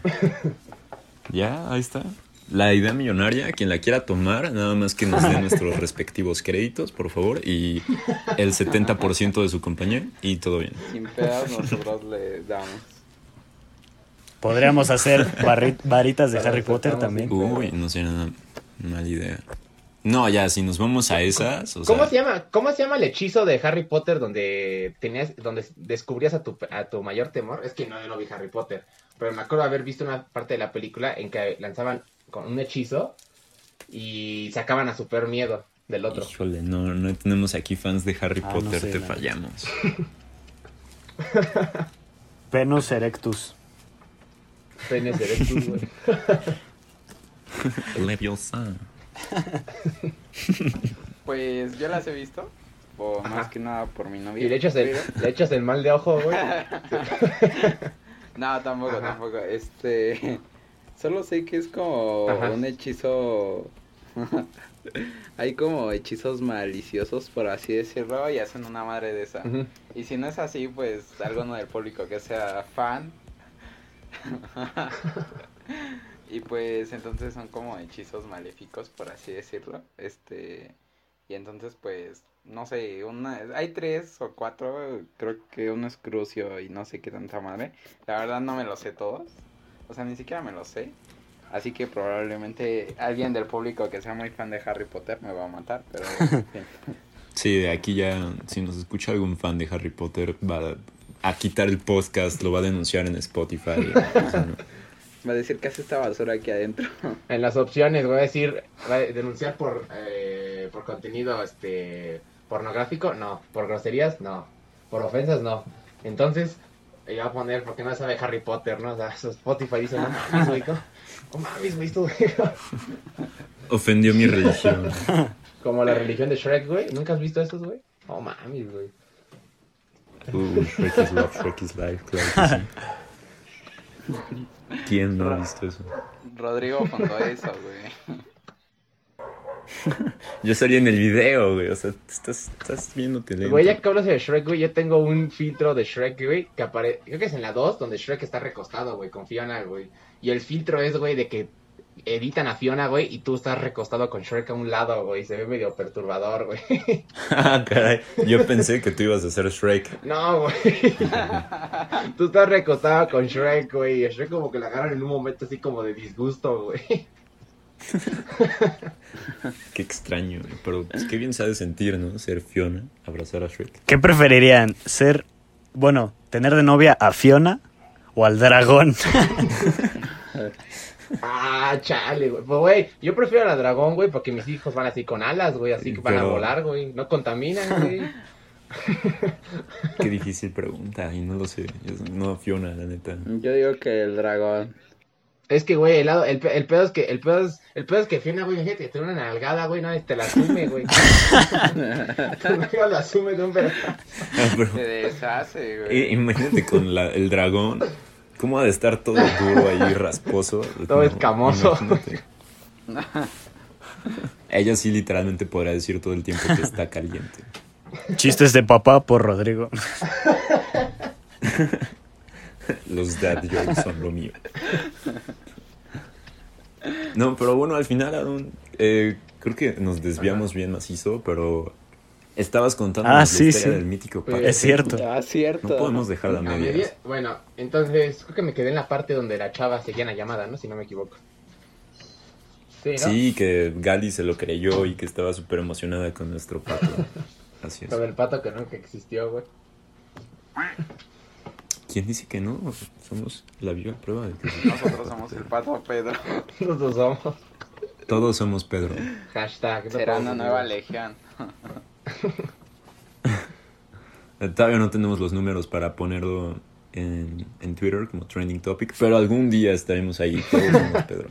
[SPEAKER 1] Ya, ahí está. La idea millonaria, quien la quiera tomar, nada más que nos dé <laughs> nuestros respectivos créditos, por favor, y el 70% de su compañía, y todo bien.
[SPEAKER 3] Sin pedos nosotros le damos.
[SPEAKER 2] Podríamos hacer varitas de Harry Potter también.
[SPEAKER 1] Uy, no sé, nada, mala idea. No, ya, si nos vamos a esas, o
[SPEAKER 4] ¿Cómo
[SPEAKER 1] sea,
[SPEAKER 4] se llama? ¿Cómo se llama el hechizo de Harry Potter donde tenías, donde descubrías a tu, a tu mayor temor? Es que no, yo no vi Harry Potter, pero me acuerdo haber visto una parte de la película en que lanzaban con un hechizo y sacaban a su peor miedo del otro.
[SPEAKER 1] híjole, no, no tenemos aquí fans de Harry
[SPEAKER 2] Ah, no
[SPEAKER 1] Potter,
[SPEAKER 2] sé,
[SPEAKER 1] te
[SPEAKER 2] la-
[SPEAKER 1] fallamos. <laughs>
[SPEAKER 2] Venus erectus.
[SPEAKER 4] Penes erectus, güey. <laughs>
[SPEAKER 1] Leviosa. <laughs>
[SPEAKER 3] Pues yo las he visto. O
[SPEAKER 4] Ajá.
[SPEAKER 3] más que nada por mi novia.
[SPEAKER 4] Y le echas el,
[SPEAKER 3] pero-
[SPEAKER 4] le echas el mal de ojo, güey. <laughs>
[SPEAKER 3] No, tampoco,
[SPEAKER 4] Ajá.
[SPEAKER 3] tampoco. Este. <laughs> Solo sé que es como
[SPEAKER 4] Ajá.
[SPEAKER 3] un hechizo. Hay como hechizos maliciosos, por así decirlo, y hacen una madre de esa. Y si no es así, pues alguno del público que sea fan. Y pues entonces son como hechizos maléficos, por así decirlo. Este. Y entonces, pues, no sé, una, hay tres o cuatro, creo que uno es Crucio y no sé qué tanta madre. La verdad no me lo sé todos, o sea, ni siquiera me lo sé. Así que probablemente alguien del público que sea muy fan de Harry Potter me va a matar, pero <laughs> en fin.
[SPEAKER 1] Sí, de aquí ya, si nos escucha algún fan de Harry Potter, va a quitar el podcast, lo va a denunciar en Spotify. <laughs>
[SPEAKER 3] va a decir que hace esta basura aquí adentro. <laughs>
[SPEAKER 4] En las opciones, voy a decir, va a denunciar por, eh, por contenido este pornográfico, no. Por groserías, no. Por ofensas, no. Entonces, iba a poner, porque no sabe Harry Potter, ¿no? O sea, Spotify dice, no mames, güey, no, mames, güey, esto. <laughs>
[SPEAKER 1] Ofendió mi religión. <laughs>
[SPEAKER 4] Como la religión de Shrek, güey. ¿Nunca has visto esos, güey? No mames, güey.
[SPEAKER 1] Uh, Shrek is love, Shrek is life, claro que sí. ¿Quién no ha visto eso?
[SPEAKER 3] Rodrigo fundó eso, güey. <laughs>
[SPEAKER 1] Yo salí en el video, güey. O sea, estás, estás viéndote lento.
[SPEAKER 4] Güey, ya que hablas de Shrek, güey, yo tengo un filtro de Shrek, güey, que aparece, creo que es en la 2, donde Shrek está recostado, güey, con Fiona, güey. Y el filtro es, güey, de que editan a Fiona, güey, y tú estás recostado con Shrek a un lado, güey, se ve medio perturbador, güey. <laughs>
[SPEAKER 1] Ah, caray. Yo pensé que tú ibas a ser Shrek.
[SPEAKER 4] No, güey. <laughs> tú estás recostado con Shrek, güey, y a Shrek como que la agarran en un momento así como de disgusto, güey. <laughs>
[SPEAKER 1] Qué extraño, güey. Pero pues, qué bien sabe sentir, ¿no? Ser Fiona, abrazar a Shrek.
[SPEAKER 2] ¿Qué preferirían? ¿Ser, bueno, tener de novia a Fiona o al dragón?
[SPEAKER 4] Ah, chale, güey. Pues, güey, yo prefiero a la dragón, güey, porque mis hijos van así con alas, güey, así que van a volar, güey. No contaminan, güey. <laughs>
[SPEAKER 1] Qué difícil pregunta, y no lo sé. Yo- no, Fiona, la neta.
[SPEAKER 3] Yo digo que el dragón.
[SPEAKER 4] Es que, güey, el, lado- el, el pedo es que, el pedo es, el pedo es que Fiona, güey, fíjate, que tiene una nalgada, güey, no, te la asume, güey. <laughs> Novio la asume de un pedazo.
[SPEAKER 1] Ah, pero-
[SPEAKER 3] Se deshace, güey.
[SPEAKER 1] Eh, imagínate con la- el dragón ¿Cómo ha de estar todo duro ahí, <laughs> rasposo?
[SPEAKER 4] Todo escamoso. <laughs>
[SPEAKER 1] Ella sí literalmente podrá decir todo el tiempo que está caliente.
[SPEAKER 2] Chistes de papá por Rodrigo. <laughs>
[SPEAKER 1] Los dad jokes son lo mío. No, pero bueno, al final, Aaron, eh, creo que nos desviamos bien macizo, pero estabas contando
[SPEAKER 2] Ah,
[SPEAKER 1] la
[SPEAKER 2] sí,
[SPEAKER 1] historia
[SPEAKER 2] sí.
[SPEAKER 1] del mítico
[SPEAKER 4] Pues,
[SPEAKER 1] pato.
[SPEAKER 2] Es cierto.
[SPEAKER 3] Ah, cierto.
[SPEAKER 1] No podemos dejarla a medias.
[SPEAKER 4] media- Bueno, entonces creo que me quedé en la parte donde la chava seguía en la llamada, ¿no? Si no me equivoco. Sí, ¿no?
[SPEAKER 1] Sí, que Gali se lo creyó y que estaba súper emocionada con nuestro pato. <laughs> Así es.
[SPEAKER 4] Con el pato que nunca existió, güey.
[SPEAKER 1] ¿Quién dice que no? Somos la viva prueba de que.
[SPEAKER 3] Nosotros somos el pato Pedro. <laughs>
[SPEAKER 4] Nosotros somos.
[SPEAKER 1] todos somos Pedro.
[SPEAKER 4] Hashtag. no
[SPEAKER 3] Será una nueva legión. <laughs> <laughs>
[SPEAKER 1] Todavía no tenemos los números para ponerlo en, en Twitter como trending topic, pero algún día estaremos ahí. Todos Pedro.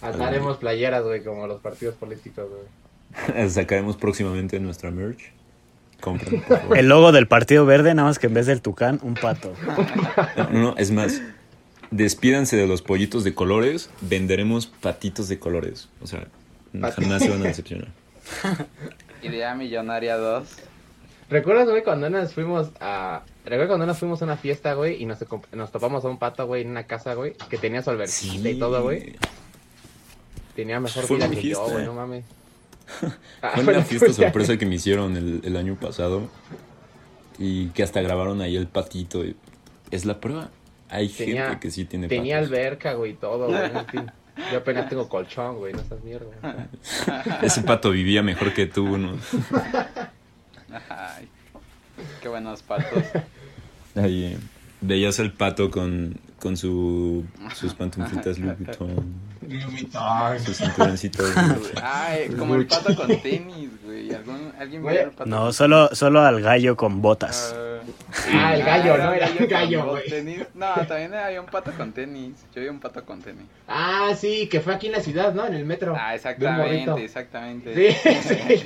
[SPEAKER 1] <laughs>
[SPEAKER 4] Haremos playeras, güey, como los partidos políticos, güey. <laughs>
[SPEAKER 1] Sacaremos próximamente nuestra merch. Compren, por favor.
[SPEAKER 2] El logo del Partido Verde, nada más que en vez del tucán, un pato.
[SPEAKER 1] No, no, no, es más. Despídanse de los pollitos de colores, venderemos patitos de colores. O sea, jamás se van a decepcionar.
[SPEAKER 3] Idea Millonaria 2.
[SPEAKER 4] ¿Recuerdas, güey, cuando nos fuimos a... ¿Recuerdas cuando nos fuimos a una fiesta, güey, y nos, nos topamos a un pato, güey, en una casa, güey, que tenía su alberquita y todo, güey? Tenía mejor
[SPEAKER 1] Fue
[SPEAKER 4] vida
[SPEAKER 1] mi
[SPEAKER 4] que
[SPEAKER 1] fiesta.
[SPEAKER 4] yo, güey, no mames. <laughs> Ah,
[SPEAKER 1] Fue una fiesta
[SPEAKER 4] tuya.
[SPEAKER 1] sorpresa que me hicieron el, el año pasado y que hasta grabaron ahí el patito. y Es la prueba. Hay
[SPEAKER 4] Tenía-
[SPEAKER 1] gente que sí tiene
[SPEAKER 4] Tenía
[SPEAKER 1] patos.
[SPEAKER 4] alberca, güey, y todo, güey, en fin. Yo apenas tengo colchón, güey, no estás mierda. <laughs>
[SPEAKER 1] Ese pato vivía mejor que tú, ¿no?
[SPEAKER 3] Ay, qué buenos patos.
[SPEAKER 1] Ahí eh, veías el pato con, con su, sus pantuflitas Louis Vuitton,
[SPEAKER 3] Ay, <laughs> como el pato con tenis, güey. ¿Algún, ¿Alguien vio el pato?
[SPEAKER 2] No, solo, solo al gallo con botas.
[SPEAKER 3] Ah,
[SPEAKER 4] Ah, el gallo, ¿no? Era el gallo,
[SPEAKER 3] dos
[SPEAKER 4] güey.
[SPEAKER 3] tenis. No, también había un pato con tenis. Yo vi un pato con tenis.
[SPEAKER 4] Ah, sí, que fue aquí en la ciudad, ¿no? En el metro.
[SPEAKER 3] Ah, exactamente, exactamente.
[SPEAKER 4] Sí, <laughs> sí.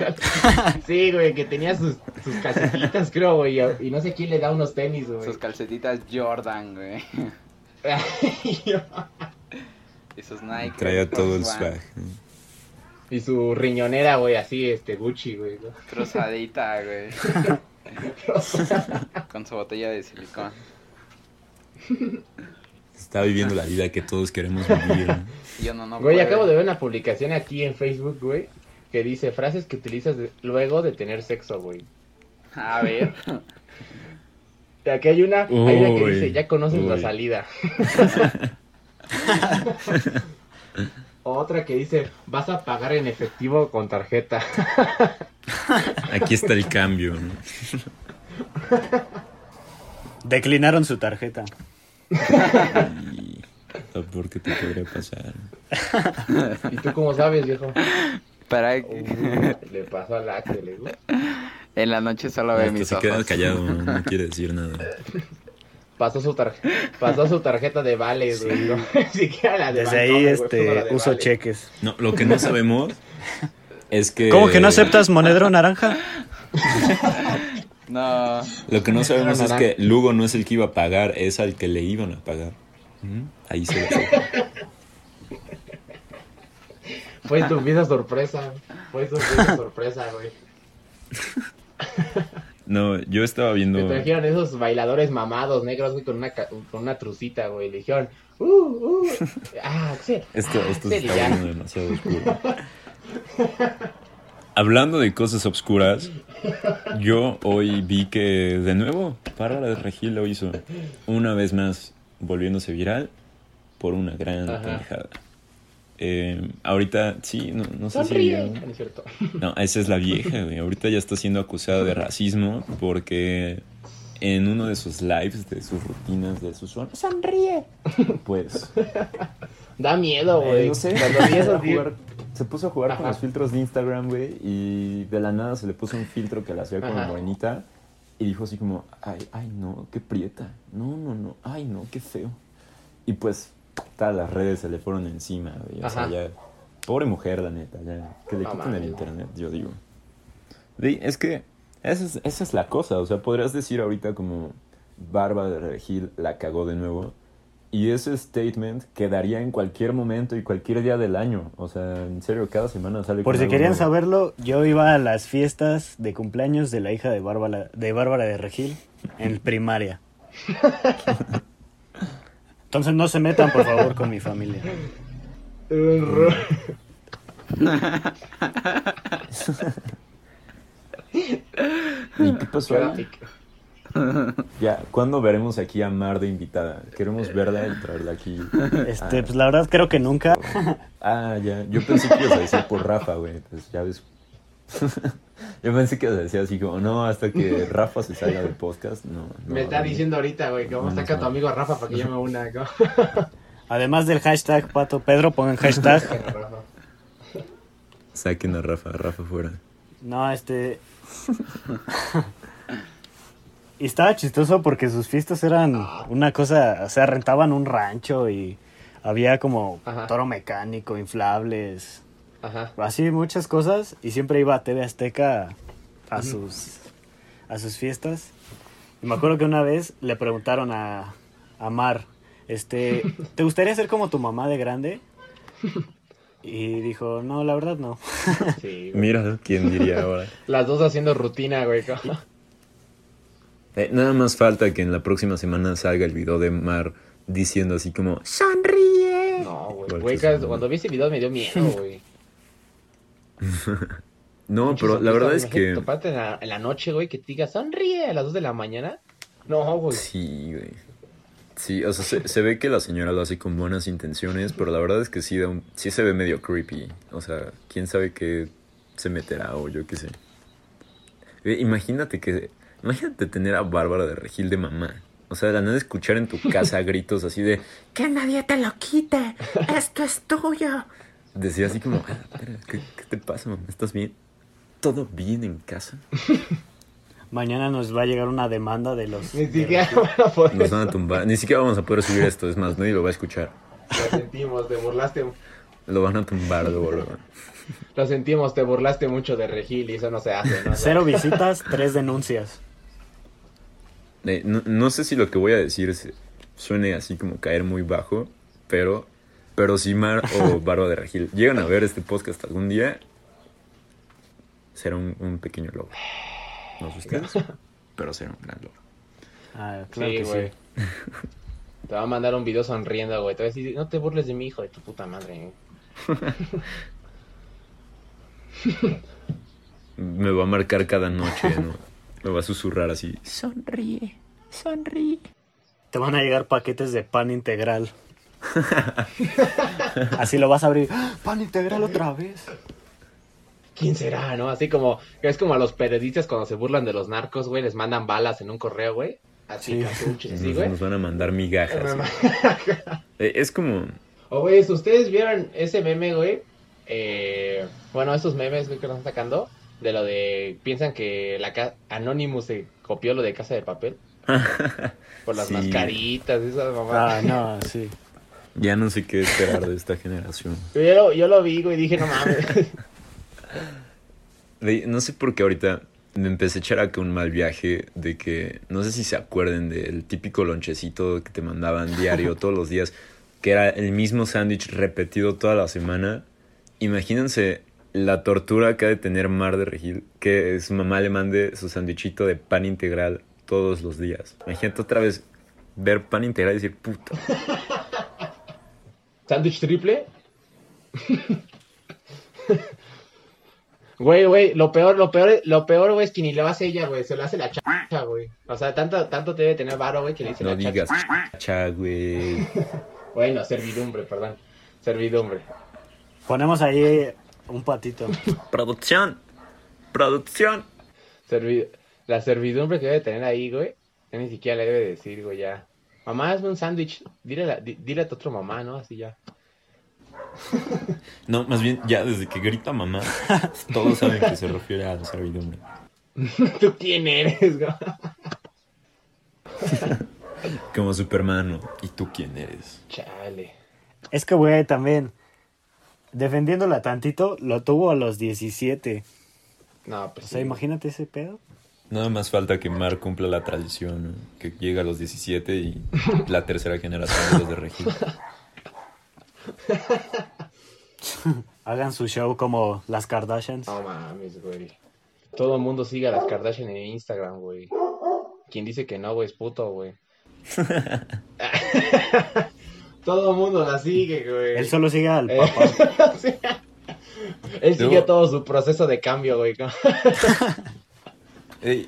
[SPEAKER 4] Sí, güey, que tenía sus, sus calcetitas, creo, güey. Y no sé quién le da unos tenis, güey.
[SPEAKER 3] Sus calcetitas Jordan, güey. <laughs> Y sus Nike.
[SPEAKER 1] Traía todo el swag.
[SPEAKER 4] y su riñonera, güey, así, este, Gucci, güey. ¿no?
[SPEAKER 3] Cruzadita, güey. <laughs> Con su botella de silicón.
[SPEAKER 1] Está viviendo la vida que todos queremos vivir.
[SPEAKER 3] yo no, no
[SPEAKER 4] Güey,
[SPEAKER 3] puedo.
[SPEAKER 4] acabo de ver una publicación aquí en Facebook, güey, que dice frases que utilizas de- luego de tener sexo, güey.
[SPEAKER 3] A ver.
[SPEAKER 4] Aquí hay una, hay una que
[SPEAKER 1] Uy,
[SPEAKER 4] dice, ya conoces la salida. <laughs> Otra que dice, vas a pagar en efectivo o con tarjeta. <laughs>
[SPEAKER 1] Aquí está el cambio. ¿no? <laughs>
[SPEAKER 2] Declinaron su tarjeta.
[SPEAKER 1] Y lo peor que te podría pasar. <laughs>
[SPEAKER 4] ¿Y tú cómo sabes, viejo?
[SPEAKER 3] Para
[SPEAKER 4] Uh, le pasó al Axel.
[SPEAKER 3] En la noche solo ve
[SPEAKER 1] Hasta
[SPEAKER 3] mis
[SPEAKER 1] se
[SPEAKER 3] ojos.
[SPEAKER 1] queda callado, no quiere decir nada.
[SPEAKER 4] Pasó su, tar- pasó su tarjeta de vales, güey. No, <laughs> siquiera la de
[SPEAKER 2] Desde ahí
[SPEAKER 4] güey,
[SPEAKER 2] este
[SPEAKER 4] de
[SPEAKER 2] uso
[SPEAKER 4] vales.
[SPEAKER 2] cheques.
[SPEAKER 1] No, lo que no sabemos es que...
[SPEAKER 2] ¿Cómo que no aceptas monedero naranja?
[SPEAKER 3] No.
[SPEAKER 1] Lo que no sabemos es que Lugo no es el que iba a pagar, es al que le iban a pagar. Ujú, Ahí se lo. <laughs>
[SPEAKER 4] Fue tu vida sorpresa. Fue tu vida sorpresa, güey. <laughs>
[SPEAKER 1] No, yo estaba viendo...
[SPEAKER 4] Me trajeron esos bailadores mamados negros, güey, con una, con una trucita, güey. Le dijeron, uh, uh. <laughs> Ah, Axel.
[SPEAKER 1] Esto,
[SPEAKER 4] ah,
[SPEAKER 1] esto
[SPEAKER 4] Axel",
[SPEAKER 1] está
[SPEAKER 4] ya.
[SPEAKER 1] volviendo demasiado oscuro. Hablando de cosas obscuras, yo hoy vi que de nuevo Bárbara de Regil lo hizo una vez más, volviéndose viral por una gran pendejada. Eh, ahorita, sí, no, no sé si...
[SPEAKER 4] Sonríe. no es cierto.
[SPEAKER 1] No, esa es la vieja, güey. Ahorita ya está siendo acusada de racismo porque en uno de sus lives, de sus rutinas, de sus son- sonríe. Pues,
[SPEAKER 4] Da miedo,
[SPEAKER 1] eh,
[SPEAKER 4] güey.
[SPEAKER 1] no sé, se, puso a jugar, se puso a jugar con los filtros de Instagram, güey, y de la nada se le puso un filtro que la hacía como morenita y dijo así como, ay, ay, no, qué prieta. No, no, no, ay, no, qué feo. Y pues, todas las redes se le fueron encima, güey. O sea,
[SPEAKER 4] Ajá.
[SPEAKER 1] ya, pobre mujer, la neta, ya, que le
[SPEAKER 4] No
[SPEAKER 1] quiten el internet, yo digo. Sí, es que esa es, esa es la cosa, o sea, podrías decir ahorita como Bárbara de Regil la cagó de nuevo Y ese statement quedaría en cualquier momento y cualquier día del año. O sea, en serio, cada semana sale
[SPEAKER 2] Por
[SPEAKER 1] con
[SPEAKER 2] si
[SPEAKER 1] algo
[SPEAKER 2] querían
[SPEAKER 1] nuevo.
[SPEAKER 2] saberlo, yo iba a las fiestas de cumpleaños de la hija de Bárbara de, Bárbara de Regil en primaria. <laughs> Entonces no se metan, por favor, con mi familia.
[SPEAKER 1] ¿Y qué pasó <laughs> ahí? Ya, ¿cuándo veremos aquí a Mar de invitada? Queremos verla y traerla aquí.
[SPEAKER 2] Este, pues la verdad creo que nunca.
[SPEAKER 1] Ah, ya. Yo pensé que ibas a decir por Rafa, güey. Pues ya ves. <laughs> Yo pensé que ibas a decir así como, no, hasta que <laughs> Rafa se salga del podcast. No, no
[SPEAKER 4] Me está diciendo ahorita, güey, que vamos a sacar a tu amigo Rafa para que llame una. ¿no? <laughs>
[SPEAKER 2] Además del hashtag Pato Pedro, pongan hashtag. <laughs>
[SPEAKER 4] Rafa.
[SPEAKER 1] Saquen a Rafa, Rafa fuera.
[SPEAKER 2] No, este. Y estaba chistoso porque sus fiestas eran una cosa, o sea, rentaban un rancho y había como
[SPEAKER 4] Ajá.
[SPEAKER 2] toro mecánico, inflables,
[SPEAKER 4] Ajá.
[SPEAKER 2] así muchas cosas y siempre iba a TV Azteca a sus a sus fiestas. Y me acuerdo que una vez le preguntaron a, a Mar, este, <laughs> ¿te gustaría ser como tu mamá de grande? Y dijo, no, la verdad no. <laughs>
[SPEAKER 4] Sí.
[SPEAKER 1] Mira, ¿quién diría ahora?
[SPEAKER 4] Las dos haciendo rutina, güey.
[SPEAKER 1] Eh, nada más falta que en la próxima semana salga el video de Mar diciendo así como ¡Sonríe!
[SPEAKER 4] No, güey. Güey, cuando vi ese video me dio miedo, <laughs> güey.
[SPEAKER 1] No, pero la verdad es que...
[SPEAKER 4] Toparte en la, en la noche, güey, que te diga sonríe a las 2 de la mañana. No, güey.
[SPEAKER 1] Sí, güey. Sí, o sea, se, se ve que la señora lo hace con buenas intenciones, pero la verdad es que sí, da un- sí se ve medio creepy. O sea, quién sabe qué se meterá o yo qué sé. Eh, imagínate que... Imagínate tener a Bárbara de Regil de mamá. O sea, de la nada escuchar en tu casa <laughs> gritos así de... ¡Que nadie te lo quite! ¡Esto es tuyo! Decía así como... "Ah, ¿qué, qué te pasa, mamá? ¿Estás bien? ¿Todo bien en casa?
[SPEAKER 2] Mañana nos va a llegar una demanda de los...
[SPEAKER 4] Ni
[SPEAKER 2] de
[SPEAKER 4] siquiera
[SPEAKER 2] Regil.
[SPEAKER 4] van a poder.
[SPEAKER 1] Nos van a tumbar. Ni siquiera vamos a poder subir esto. Es más, nadie lo va a escuchar.
[SPEAKER 4] Lo sentimos, te burlaste.
[SPEAKER 1] Lo van a tumbar luego.
[SPEAKER 4] Lo sentimos, te burlaste mucho de Regil y eso no se hace, ¿no?
[SPEAKER 2] Cero visitas, tres denuncias.
[SPEAKER 1] Eh, no, no sé si lo que voy a decir suene así como caer muy bajo, pero, pero si Mar o <laughs> Barba de Regil llegan a ver este podcast algún día, será un, un pequeño logro. No sé ustedes, <laughs> pero será un gran logro.
[SPEAKER 2] Ah, claro
[SPEAKER 4] sí,
[SPEAKER 2] que
[SPEAKER 4] güey.
[SPEAKER 2] sí. <laughs>
[SPEAKER 4] Te va a mandar un video sonriendo, güey. Te va a decir, no te burles de mi hijo, de tu puta madre.
[SPEAKER 1] Me va a marcar cada noche, ¿no? Me va a susurrar así.
[SPEAKER 5] Sonríe, sonríe.
[SPEAKER 2] Te van a llegar paquetes de pan integral. <laughs> Así lo vas a abrir. ¡Ah! Pan integral otra vez.
[SPEAKER 4] ¿Quién será, no? Así como, es como a los periodistas cuando se burlan de los narcos, güey, les mandan balas en un correo, güey. Así,
[SPEAKER 2] Sí.
[SPEAKER 4] así, güey.
[SPEAKER 1] nos van a mandar migajas. Eh, es como...
[SPEAKER 4] O, güey, si ustedes vieron ese meme, güey, eh, bueno, esos memes, güey, que nos están sacando, de lo de, piensan que la ca- Anonymous se copió lo de Casa de Papel, <laughs> por las
[SPEAKER 1] Sí.
[SPEAKER 4] mascaritas, esas mamadas.
[SPEAKER 2] Ah, no, sí.
[SPEAKER 1] Ya no sé qué esperar de esta generación.
[SPEAKER 4] Yo, lo, yo lo vi, güey, y dije, no mames. <laughs>
[SPEAKER 1] No sé por qué ahorita me empecé a echar acá un mal viaje de que, no sé si se acuerden del típico lonchecito que te mandaban diario <laughs> todos los días, que era el mismo sándwich repetido toda la semana. Imagínense la tortura que ha de tener Mar de Regil, que su mamá le mande su sándwichito de pan integral todos los días. Imagínate otra vez ver pan integral y decir, puta. <laughs>
[SPEAKER 4] ¿Sándwich triple? <laughs> Güey, güey, lo peor, lo peor, lo peor, güey, es que ni lo hace ella, güey, se lo hace la chacha, güey. O sea, tanto, tanto debe tener varo, güey, que le dice
[SPEAKER 1] No
[SPEAKER 4] la
[SPEAKER 1] digas,
[SPEAKER 4] chacha.
[SPEAKER 1] cha, güey. <laughs>
[SPEAKER 4] Bueno, servidumbre, perdón. Servidumbre.
[SPEAKER 2] Ponemos ahí un patito. <laughs>
[SPEAKER 1] Producción, producción.
[SPEAKER 4] Servi- la servidumbre que debe tener ahí, güey, ya ni siquiera le debe decir, güey, ya. Mamá, hazme un sándwich. Dile, di- dile a tu otro mamá, ¿no? Así ya.
[SPEAKER 1] No, más bien, ya desde que grita mamá, todos saben que se refiere a la servidumbre. <laughs>
[SPEAKER 4] ¿Tú quién eres, güey?
[SPEAKER 1] Como Superman, ¿no? ¿y tú quién eres?
[SPEAKER 4] Chale.
[SPEAKER 2] Es que, güey, también, defendiéndola tantito, lo tuvo a los 17.
[SPEAKER 4] No, pues
[SPEAKER 2] O sea,
[SPEAKER 4] sí.
[SPEAKER 2] imagínate ese pedo.
[SPEAKER 1] Nada más falta que Mar cumpla la tradición, ¿no? que llega a los 17 y la tercera generación de los de Regil. <laughs>
[SPEAKER 2] Hagan su show como las Kardashians.
[SPEAKER 4] No mames, güey. Todo el mundo sigue a las Kardashian en Instagram, güey. Quien dice que no, güey, es puto, güey. <laughs> Todo el mundo la sigue, güey.
[SPEAKER 2] Él solo sigue al
[SPEAKER 4] Eh,
[SPEAKER 2] papá. <laughs>
[SPEAKER 4] Él sigue todo su proceso de cambio, güey.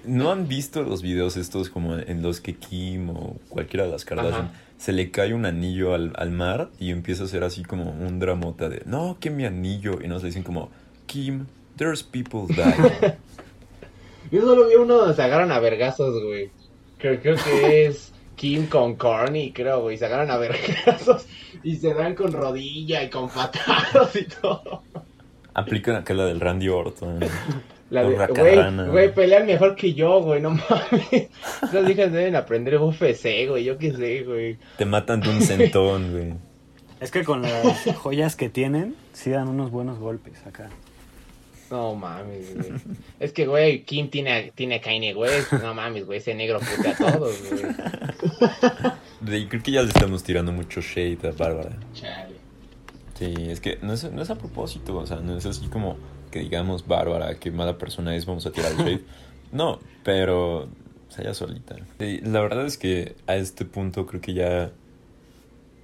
[SPEAKER 1] ¿No han visto los videos estos como en los que Kim o cualquiera de las Kardashian
[SPEAKER 4] Ajá.
[SPEAKER 1] se le cae un anillo al, al mar y empieza a ser así como un dramota de no, que mi anillo y nos dicen como Kim, there's people dying. <laughs>
[SPEAKER 4] Yo solo vi uno donde se agarran a vergazos, güey. Creo, creo que <laughs> es Kim con Corny, creo, güey. Se agarran a vergazos y se dan con rodilla y con patadas y todo.
[SPEAKER 1] Aplican acá la del Randy Orton. <laughs>
[SPEAKER 4] La de, güey, güey, pelean mejor que yo, güey, no <laughs> mames. Esas hijas deben aprender UFC, güey, yo qué sé, güey.
[SPEAKER 1] Te matan de un centón, <laughs> güey.
[SPEAKER 2] Es que con las joyas que tienen, sí dan unos buenos golpes acá.
[SPEAKER 4] No mames, güey. Es que, güey, Kim tiene, tiene Kanye West, no mames, güey, ese negro putea a todos, güey. <laughs>
[SPEAKER 1] Creo que ya le estamos tirando mucho shade a Bárbara.
[SPEAKER 4] Chale.
[SPEAKER 1] Sí, es que no es, no es a propósito, o sea, no es así como que digamos Bárbara, qué mala persona es, vamos a tirar el. <laughs> No, pero, o sea, solita. La verdad es que a este punto creo que ya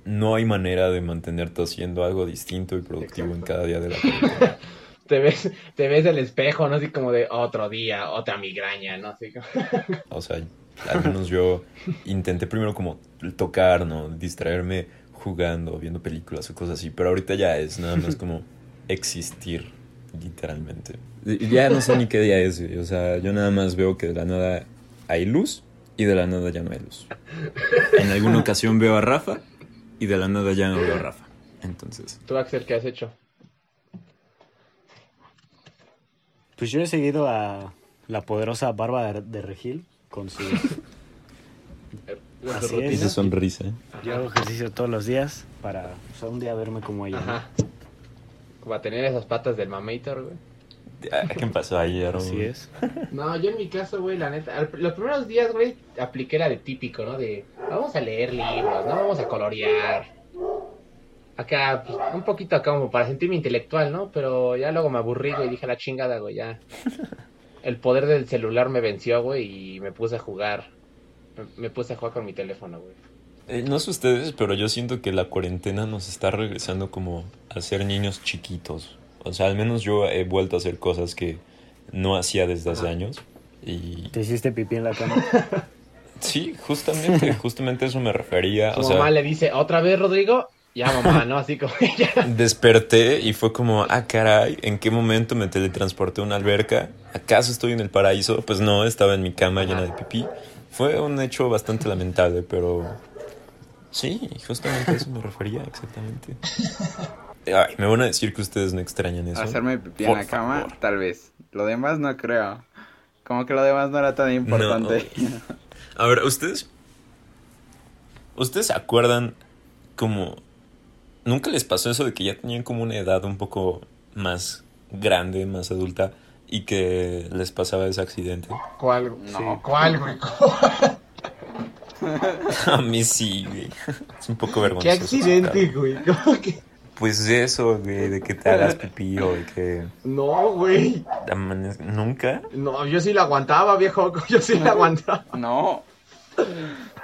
[SPEAKER 1] no hay manera de mantenerte haciendo algo distinto y productivo en cada día de la vida. <laughs>
[SPEAKER 4] Te ves, te ves el espejo, ¿no? Así como de otro día, otra migraña, ¿no? Así como... <laughs>
[SPEAKER 1] O sea, al menos yo intenté primero como tocar, ¿no? Distraerme jugando, viendo películas o cosas así, pero ahorita ya es nada más como existir, literalmente. Ya no sé ni qué día es, güey. o sea, yo nada más veo que de la nada hay luz y de la nada ya no hay luz. En alguna ocasión veo a Rafa y de la nada ya no veo a Rafa. Entonces,
[SPEAKER 4] Tú, Axel, ¿qué has hecho?
[SPEAKER 2] Pues yo he seguido a la poderosa Barba de, de Regil con su... <laughs> Así es.
[SPEAKER 4] rutina.
[SPEAKER 1] esa sonrisa. ¿eh?
[SPEAKER 2] Yo hago ejercicio todos los días para o sea, un día verme como ella. ¿no?
[SPEAKER 4] Como a tener esas patas del mamator, güey.
[SPEAKER 1] Ah, ¿Qué pasó ayer?
[SPEAKER 2] Así
[SPEAKER 1] güey?
[SPEAKER 2] es. <laughs>
[SPEAKER 4] No, yo en mi caso, güey, la neta, al- los primeros días, güey, apliqué la de típico, ¿no? De, vamos a leer libros, ¿no? Vamos a colorear. Acá, pues, un poquito acá como para sentirme intelectual, ¿no? Pero ya luego me aburrí, güey, y dije, la chingada, güey, ya. <laughs> El poder del celular me venció, güey, y me puse a jugar. Me, me puse a jugar con mi teléfono, güey.
[SPEAKER 1] Eh, no sé ustedes, pero yo siento que la cuarentena nos está regresando como a ser niños chiquitos. O sea, al menos yo he vuelto a hacer cosas que no hacía desde hace años. Y
[SPEAKER 2] ¿Te hiciste pipí en la cama? <laughs>
[SPEAKER 1] sí, justamente, <laughs> justamente eso me refería.
[SPEAKER 4] Su
[SPEAKER 1] O sea,
[SPEAKER 4] mamá le dice, ¿otra vez, Rodrigo? Ya, mamá, ¿no? Así como <laughs> ella.
[SPEAKER 1] desperté y fue como, ah, caray, ¿en qué momento me teletransporté a una alberca? ¿Acaso estoy en el paraíso? Pues no, estaba en mi cama llena de pipí. Fue un hecho bastante lamentable, pero sí, justamente a eso me refería, exactamente. <laughs> Ay, me van a decir que ustedes no extrañan eso.
[SPEAKER 3] Hacerme pipí en la cama,
[SPEAKER 1] favor.
[SPEAKER 3] tal vez. Lo demás no creo. Como que lo demás no era tan importante. <laughs>
[SPEAKER 1] A ver, ustedes. ¿Ustedes se acuerdan como. ¿Nunca les pasó eso de que ya tenían como una edad un poco más grande, más adulta, y que les pasaba ese accidente?
[SPEAKER 4] ¿Cuál?
[SPEAKER 3] No.
[SPEAKER 4] Sí. ¿Cuál, güey? <laughs> <laughs>
[SPEAKER 1] A mí sí, güey. Es un poco vergonzoso.
[SPEAKER 4] ¿Qué accidente, güey? ¿Cómo que?
[SPEAKER 1] Pues eso, güey, de que te hagas pipí o de que.
[SPEAKER 4] No, güey.
[SPEAKER 1] ¿Nunca?
[SPEAKER 4] No, yo sí la aguantaba, viejo. <laughs> Yo sí la aguantaba.
[SPEAKER 3] No. <laughs>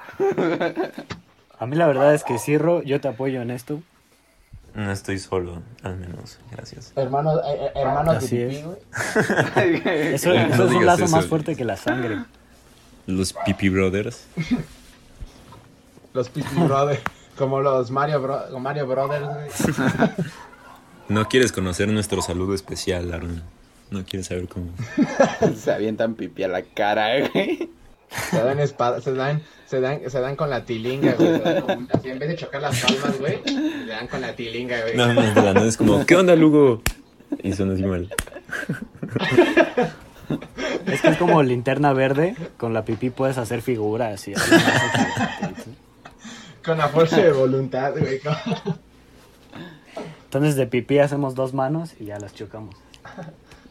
[SPEAKER 2] A mí la verdad es que Cirro, yo te apoyo en esto.
[SPEAKER 1] No estoy solo, al menos. Gracias.
[SPEAKER 4] Hermanos, eh, hermanos
[SPEAKER 2] Así
[SPEAKER 4] de pipí,
[SPEAKER 2] es.
[SPEAKER 4] güey.
[SPEAKER 2] Eso,
[SPEAKER 1] No
[SPEAKER 2] es un lazo
[SPEAKER 1] eso.
[SPEAKER 2] más fuerte que la sangre.
[SPEAKER 1] Los Pipi Brothers.
[SPEAKER 4] Los Brothers. Como los Mario, Bro- Mario Brothers, güey. <laughs>
[SPEAKER 1] No quieres conocer nuestro saludo especial, Aaron. No quieres saber cómo. <laughs>
[SPEAKER 3] Se avientan pipí a la cara, güey.
[SPEAKER 4] Se dan espada, se dan, se dan, se dan con la tilinga, güey. Así en vez de chocar las palmas, güey, le dan con la tilinga, güey.
[SPEAKER 1] Más de la nada es como, ¿qué onda, Lugo? Y son así mal.
[SPEAKER 2] Es que es como linterna verde, con la pipí puedes hacer figuras y así. <laughs>
[SPEAKER 4] Con la fuerza de voluntad, güey.
[SPEAKER 2] Entonces de pipí hacemos dos manos y ya las chocamos.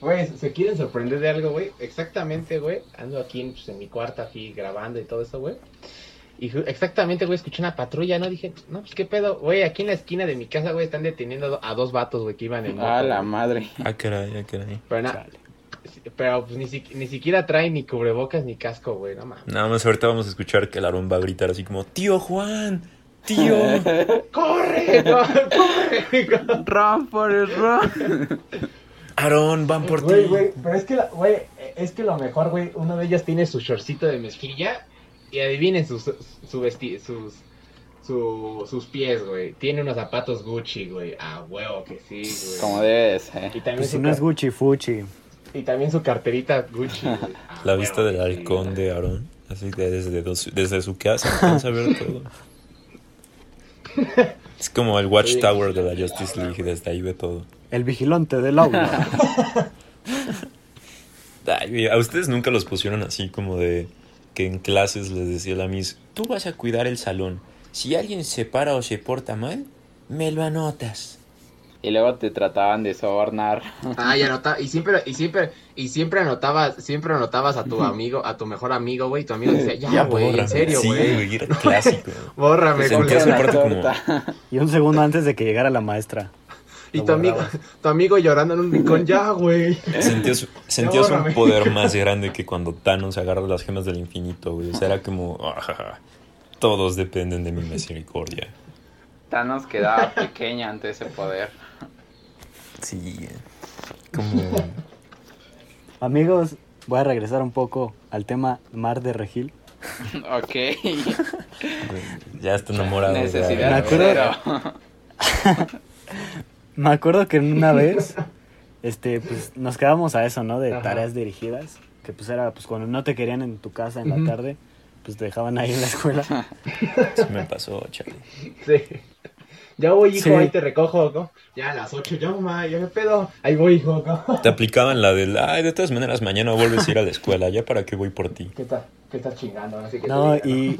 [SPEAKER 4] Güey, ¿se quieren sorprender de algo, güey? Exactamente, güey. Ando aquí en, pues, en mi cuarto, aquí grabando y todo eso, güey. Y exactamente, güey, escuché una patrulla, ¿no? Dije, no, pues qué pedo. Güey, aquí en la esquina de mi casa, güey, están deteniendo a dos vatos, güey, que iban en moto.
[SPEAKER 3] A la madre.
[SPEAKER 1] Ah, caray, ah, caray.
[SPEAKER 4] Pero, na- pero pues ni, si- ni siquiera traen ni cubrebocas ni casco, güey, no mames.
[SPEAKER 1] Nada más ahorita vamos a escuchar que el Aarón va a gritar así como, tío Juan, tío. <laughs>
[SPEAKER 4] ¡Corre! no, ¡Corre!
[SPEAKER 3] Run, Forrest, run.
[SPEAKER 1] Aarón, van por
[SPEAKER 4] Güey,
[SPEAKER 1] ti.
[SPEAKER 4] güey, pero es que, la- güey, es que lo mejor, güey, uno de ellos tiene su shortcito de mezclilla y adivinen sus, su vesti sus, su- sus pies, güey. Tiene unos zapatos Gucci, güey. Ah, huevo que sí, güey.
[SPEAKER 3] Como debe de ser.
[SPEAKER 4] Y también,
[SPEAKER 2] Pues si no es Gucci Fuchi.
[SPEAKER 4] Y también su carterita Gucci,
[SPEAKER 1] La vista del halcón de Aarón, así de desde, dos- desde su casa, alcanza a ver todo. Es como el Watchtower de la Justice League, desde ahí ve todo.
[SPEAKER 2] El vigilante del aula.
[SPEAKER 1] Ay, a ustedes nunca los pusieron así como de que en clases les decía la Miss, tú vas a cuidar el salón. Si alguien se para o se porta mal, me lo anotas.
[SPEAKER 3] Y luego te trataban de sobornar.
[SPEAKER 4] Ah, y anotaba, y siempre, y siempre, y siempre anotabas, siempre anotabas a tu amigo, a tu mejor amigo, güey, y tu amigo decía, ya, güey, en
[SPEAKER 1] bórrame".
[SPEAKER 4] serio,
[SPEAKER 1] Sí,
[SPEAKER 4] güey.
[SPEAKER 1] era clásico. <laughs>
[SPEAKER 4] Bórrame, güey.
[SPEAKER 1] esa
[SPEAKER 3] Una
[SPEAKER 1] parte como- <laughs>
[SPEAKER 2] y un segundo antes de que llegara la maestra.
[SPEAKER 4] Y tu amigo, tu amigo llorando en un rincón, ya, güey.
[SPEAKER 1] Sentías, sentías un poder más grande que cuando Thanos agarra las gemas del infinito, güey. O sea, era como, "Ah, todos dependen de mi misericordia.
[SPEAKER 3] Thanos quedaba pequeña ante ese poder.
[SPEAKER 1] Sí, como... <laughs>
[SPEAKER 2] Amigos, voy a regresar un poco al tema Mar de Regil.
[SPEAKER 3] Ok.
[SPEAKER 1] Ya está enamorado.
[SPEAKER 3] Necesidad
[SPEAKER 2] Me acuerdo-. <laughs> Me acuerdo que una vez, este, pues nos quedábamos a eso, ¿no? De
[SPEAKER 4] Ajá.
[SPEAKER 2] tareas dirigidas, que pues era, pues cuando no te querían en tu casa en la tarde, pues te dejaban ahí en la escuela.
[SPEAKER 1] Sí me pasó, chale.
[SPEAKER 4] Sí. Ya voy, hijo,
[SPEAKER 2] Sí.
[SPEAKER 4] ahí te recojo, ¿no? Ya a las 8, ya, mamá, ya me pedo. Ahí voy, hijo, ¿no? <laughs>
[SPEAKER 1] Te aplicaban la del, ay, de todas maneras, mañana vuelves a ir a la escuela, ya para qué voy por ti.
[SPEAKER 4] ¿Qué estás qué estás chingando? Así que
[SPEAKER 2] No,
[SPEAKER 4] te diga,
[SPEAKER 2] y,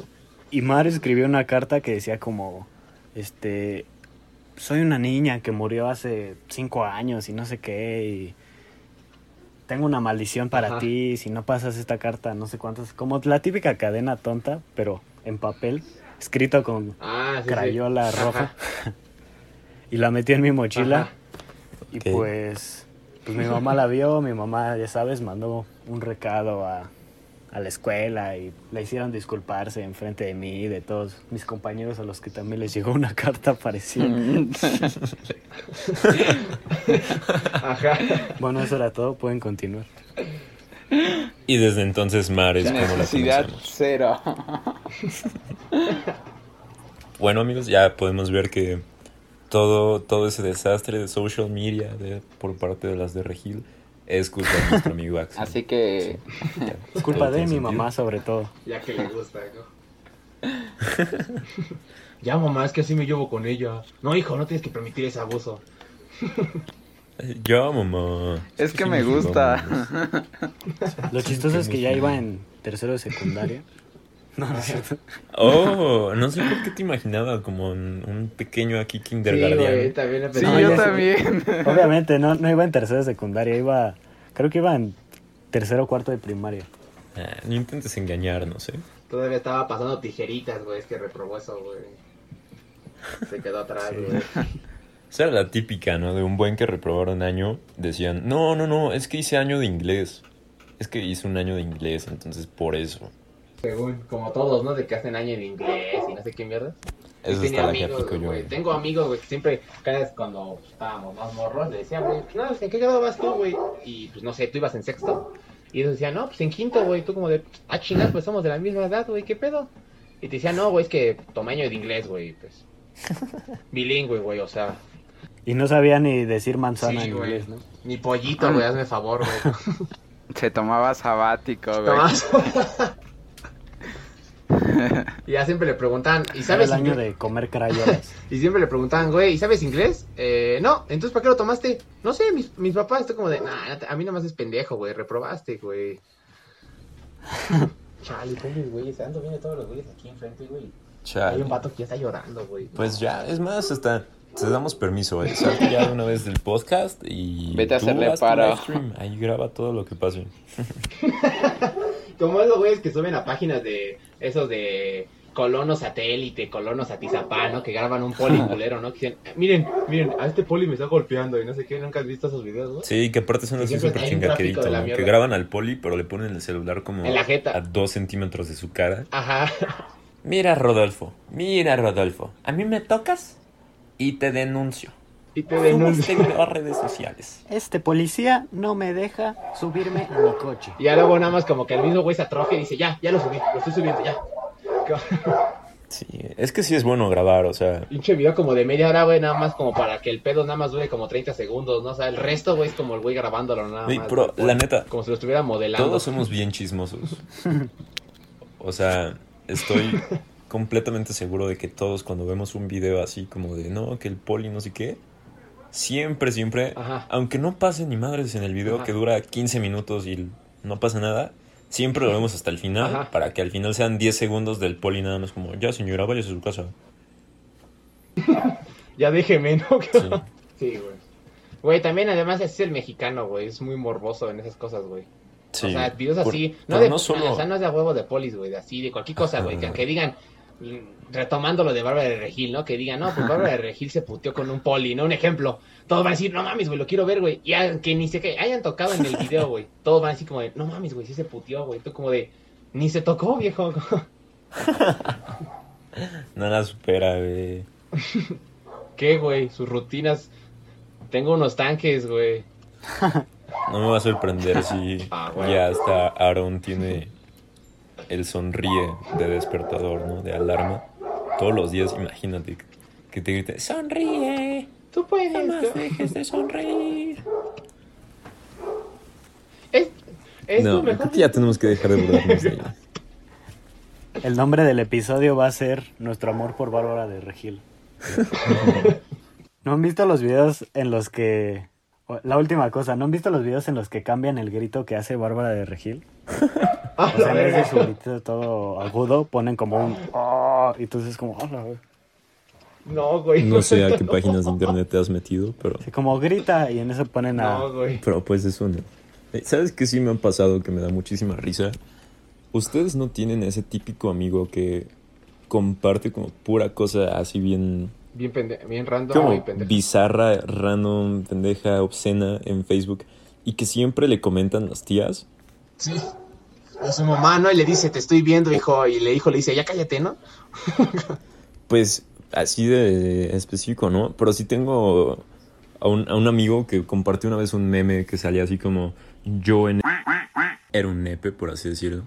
[SPEAKER 2] y Mar escribió una carta que decía como, este, soy una niña que murió hace cinco años y no sé qué, y tengo una maldición para
[SPEAKER 4] Ajá.
[SPEAKER 2] ti, si no pasas esta carta, no sé cuántas, como la típica cadena tonta, pero en papel, escrito con
[SPEAKER 4] Ah, sí, sí.
[SPEAKER 2] crayola
[SPEAKER 4] Ajá.
[SPEAKER 2] roja. <laughs> y la metí en mi mochila.
[SPEAKER 4] Ajá.
[SPEAKER 2] Y pues, pues mi mamá la vio, mi mamá, ya sabes, mandó un recado a, a la escuela y le hicieron disculparse en frente de mí y de todos mis compañeros a los que también les llegó una <laughs> carta parecida. <laughs>
[SPEAKER 4] Ajá.
[SPEAKER 2] bueno, eso era todo, pueden continuar.
[SPEAKER 1] Y desde entonces Mar es como la
[SPEAKER 3] Necesidad
[SPEAKER 1] conocemos.
[SPEAKER 3] cero. <laughs>
[SPEAKER 1] Bueno, amigos, ya podemos ver que todo, todo ese desastre de social media de, por parte de las de Regil es culpa de nuestro amigo <laughs> Axel.
[SPEAKER 3] Así que
[SPEAKER 1] Ya, <laughs>
[SPEAKER 2] Es culpa de mi
[SPEAKER 1] sentido.
[SPEAKER 2] mamá sobre todo.
[SPEAKER 4] Ya que le gusta, ¿no? ya, mamá, es que así me llevo con ella. No, hijo, no tienes que permitir ese abuso.
[SPEAKER 1] Ya, mamá.
[SPEAKER 3] es que
[SPEAKER 1] sí
[SPEAKER 3] me gusta.
[SPEAKER 1] llevamos. <laughs>
[SPEAKER 2] Lo chistoso es que ya iba en tercero de secundaria. No, no es cierto.
[SPEAKER 1] Oh, no sé por qué te imaginaba como un, un pequeño aquí
[SPEAKER 4] Sí,
[SPEAKER 1] kindergarten.
[SPEAKER 4] güey, también he
[SPEAKER 3] Sí,
[SPEAKER 2] No,
[SPEAKER 4] pensado.
[SPEAKER 3] yo también.
[SPEAKER 2] Obviamente, no, no iba en tercero de secundaria, iba, creo que iba en tercero o cuarto de primaria.
[SPEAKER 1] Ah, no intentes engañarnos, ¿eh?
[SPEAKER 4] Todavía estaba pasando tijeritas, güey. Es que reprobó eso, güey. Se quedó atrás, güey.
[SPEAKER 1] Esa era la típica, ¿no? De un buen que reprobaron un año. Decían, no, no, no, es que hice año de inglés. Es que hice un año de inglés, entonces por eso.
[SPEAKER 4] Según, como todos, ¿no? De que hacen año en inglés y no sé qué mierda.
[SPEAKER 1] Eso
[SPEAKER 4] tenía
[SPEAKER 1] está la que
[SPEAKER 4] amigos,
[SPEAKER 1] aplico yo.
[SPEAKER 4] güey.
[SPEAKER 1] güey.
[SPEAKER 4] Tengo amigos, güey, que siempre, cada vez cuando estábamos más morros, le decían, güey, no, ¿en qué grado vas tú, güey? Y pues no sé, tú ibas en sexto. Y ellos decían, no, pues en quinto, güey. Tú como de, ah, chingas, pues somos de la misma edad, güey, ¿qué pedo? Y te decían, no, güey, es que tomé año de inglés, güey, pues. <laughs> Bilingüe, güey, o sea,
[SPEAKER 2] Y no sabía ni decir manzana
[SPEAKER 4] Sí,
[SPEAKER 2] en
[SPEAKER 4] güey.
[SPEAKER 2] inglés, ¿no?
[SPEAKER 4] ni pollito, güey, hazme favor, güey. <laughs>
[SPEAKER 3] Se tomaba sabático, güey.
[SPEAKER 4] Tomás. <laughs> y ya siempre le preguntaban, ¿y
[SPEAKER 2] Era
[SPEAKER 4] sabes
[SPEAKER 2] el año
[SPEAKER 4] inglés?
[SPEAKER 2] de comer crayolas. <laughs>
[SPEAKER 4] Y siempre le preguntaban, güey, ¿y sabes inglés? Eh, no, entonces ¿para qué lo tomaste? No sé, mis, mis papás, estoy como de, nah, a mí nomás es pendejo, güey, reprobaste, güey. Chale, pobres güeyes, ando viendo todos los güeyes aquí enfrente, güey. Hay
[SPEAKER 1] Chale.
[SPEAKER 4] un vato que ya está llorando, güey.
[SPEAKER 1] Pues ya, es más, hasta Te damos permiso, ¿eh? Salte ya de una vez del podcast y.
[SPEAKER 3] Vete a
[SPEAKER 1] tú
[SPEAKER 3] hacerle
[SPEAKER 1] stream. Ahí graba todo lo que pase. <laughs>
[SPEAKER 4] Como esos güeyes que suben a páginas de esos de colono satélite, colono satizapán, ¿no? Que graban un poli <laughs> culero, ¿no? Que dicen, miren, miren, a este poli me está golpeando y no sé qué, ¿nunca has visto esos videos, güey?
[SPEAKER 1] Sí, que aparte son así súper chingaqueritos, ¿no? Que graban al poli, pero le ponen el celular como
[SPEAKER 4] En la jeta.
[SPEAKER 1] a dos centímetros de su cara.
[SPEAKER 4] Ajá.
[SPEAKER 1] Mira, Rodolfo, mira, Rodolfo. A mí me tocas y te denuncio.
[SPEAKER 4] Y te denuncian.
[SPEAKER 1] video a redes sociales.
[SPEAKER 2] Este policía no me deja subirme a mi coche.
[SPEAKER 4] Y ya luego nada más como que el mismo güey se atrofia y dice, ya, ya lo subí, lo estoy subiendo, ya. <laughs>
[SPEAKER 1] Sí, es que sí es bueno grabar, o sea,
[SPEAKER 4] Pinche video como de media hora, güey, nada más como para que el pedo nada más dure como 30 segundos, ¿no? O sea, el resto, güey, es como el güey grabándolo nada más.
[SPEAKER 1] pero
[SPEAKER 4] güey,
[SPEAKER 1] la neta,
[SPEAKER 4] Como si lo estuviera modelando.
[SPEAKER 1] todos somos bien chismosos. <laughs> O sea, estoy completamente seguro de que todos cuando vemos un video así como de no, que el poli no sé qué, siempre, siempre,
[SPEAKER 4] Ajá.
[SPEAKER 1] aunque no pase ni madres en el video
[SPEAKER 4] Ajá.
[SPEAKER 1] que dura 15 minutos y no pasa nada, siempre lo vemos hasta el final
[SPEAKER 4] Ajá.
[SPEAKER 1] para que al final sean 10 segundos del poli nada más como, ya señora, váyase a su casa. <laughs>
[SPEAKER 4] Ya déjeme, ¿no? <laughs>
[SPEAKER 1] Sí.
[SPEAKER 4] Sí, güey. Güey, también además es el mexicano, güey. Es muy morboso en esas cosas, güey.
[SPEAKER 1] Sí.
[SPEAKER 4] O sea, videos
[SPEAKER 1] Por-
[SPEAKER 4] así. no, de,
[SPEAKER 1] no solo-
[SPEAKER 4] O sea, no es de huevo de polis, güey. De así, de cualquier cosa, güey. Que aunque digan, retomando lo de Bárbara de Regil, ¿no? Que digan, no, pues Bárbara de Regil se puteó con un poli, ¿no? Un ejemplo. Todos van a decir, no mames, güey, lo quiero ver, güey. Y aunque ni se que hayan tocado en el video, güey. Todos van a decir como de, no mames, güey, sí se puteó, güey. Tú como de, ni se tocó, viejo. <laughs>
[SPEAKER 1] Nada supera, güey. <laughs>
[SPEAKER 4] ¿Qué, güey? Sus rutinas. Tengo unos tanques, güey. <laughs>
[SPEAKER 1] No me va a sorprender si
[SPEAKER 4] Ah, bueno.
[SPEAKER 1] ya hasta Aaron tiene el sonríe de despertador, ¿no? De alarma. Todos los días, imagínate que- te grite, sonríe,
[SPEAKER 4] Tú puedes.
[SPEAKER 1] jamás
[SPEAKER 4] ¿no?
[SPEAKER 1] dejes de sonreír.
[SPEAKER 4] Es, es
[SPEAKER 1] No,
[SPEAKER 4] mejor-
[SPEAKER 1] ya tenemos que dejar de burlarnos de <laughs> ella.
[SPEAKER 2] El nombre del episodio va a ser Nuestro amor por Bárbara de Regil. <laughs> ¿No han visto los videos en los que... La última cosa, ¿no han visto los videos en los que cambian el grito que hace Bárbara de Regil? <laughs>
[SPEAKER 4] Ah,
[SPEAKER 2] O sea, en vez de su grito todo agudo, ponen como un... "Ah", y entonces como... "Ah, la verga".
[SPEAKER 4] No, güey.
[SPEAKER 1] No sé a qué páginas de internet te has metido, pero,
[SPEAKER 2] Así como grita y en eso ponen a...
[SPEAKER 4] No, güey.
[SPEAKER 1] pero pues eso no. Eh, ¿Sabes qué sí me ha pasado que me da muchísima risa? Ustedes no tienen ese típico amigo que comparte como pura cosa así bien
[SPEAKER 4] Bien, pende bien random,
[SPEAKER 1] como
[SPEAKER 4] güey, pendejo.
[SPEAKER 1] bizarra, random, pendeja, obscena en Facebook y que siempre le comentan las tías.
[SPEAKER 4] Sí. A su mamá, ¿no? Y le dice, te estoy viendo, hijo. Y le hijo le dice, ya cállate, ¿no? <laughs>
[SPEAKER 1] Pues así de específico, ¿no? Pero sí tengo a un, a un amigo que compartió una vez un meme que salía así como yo en... Era un nepe, por así decirlo.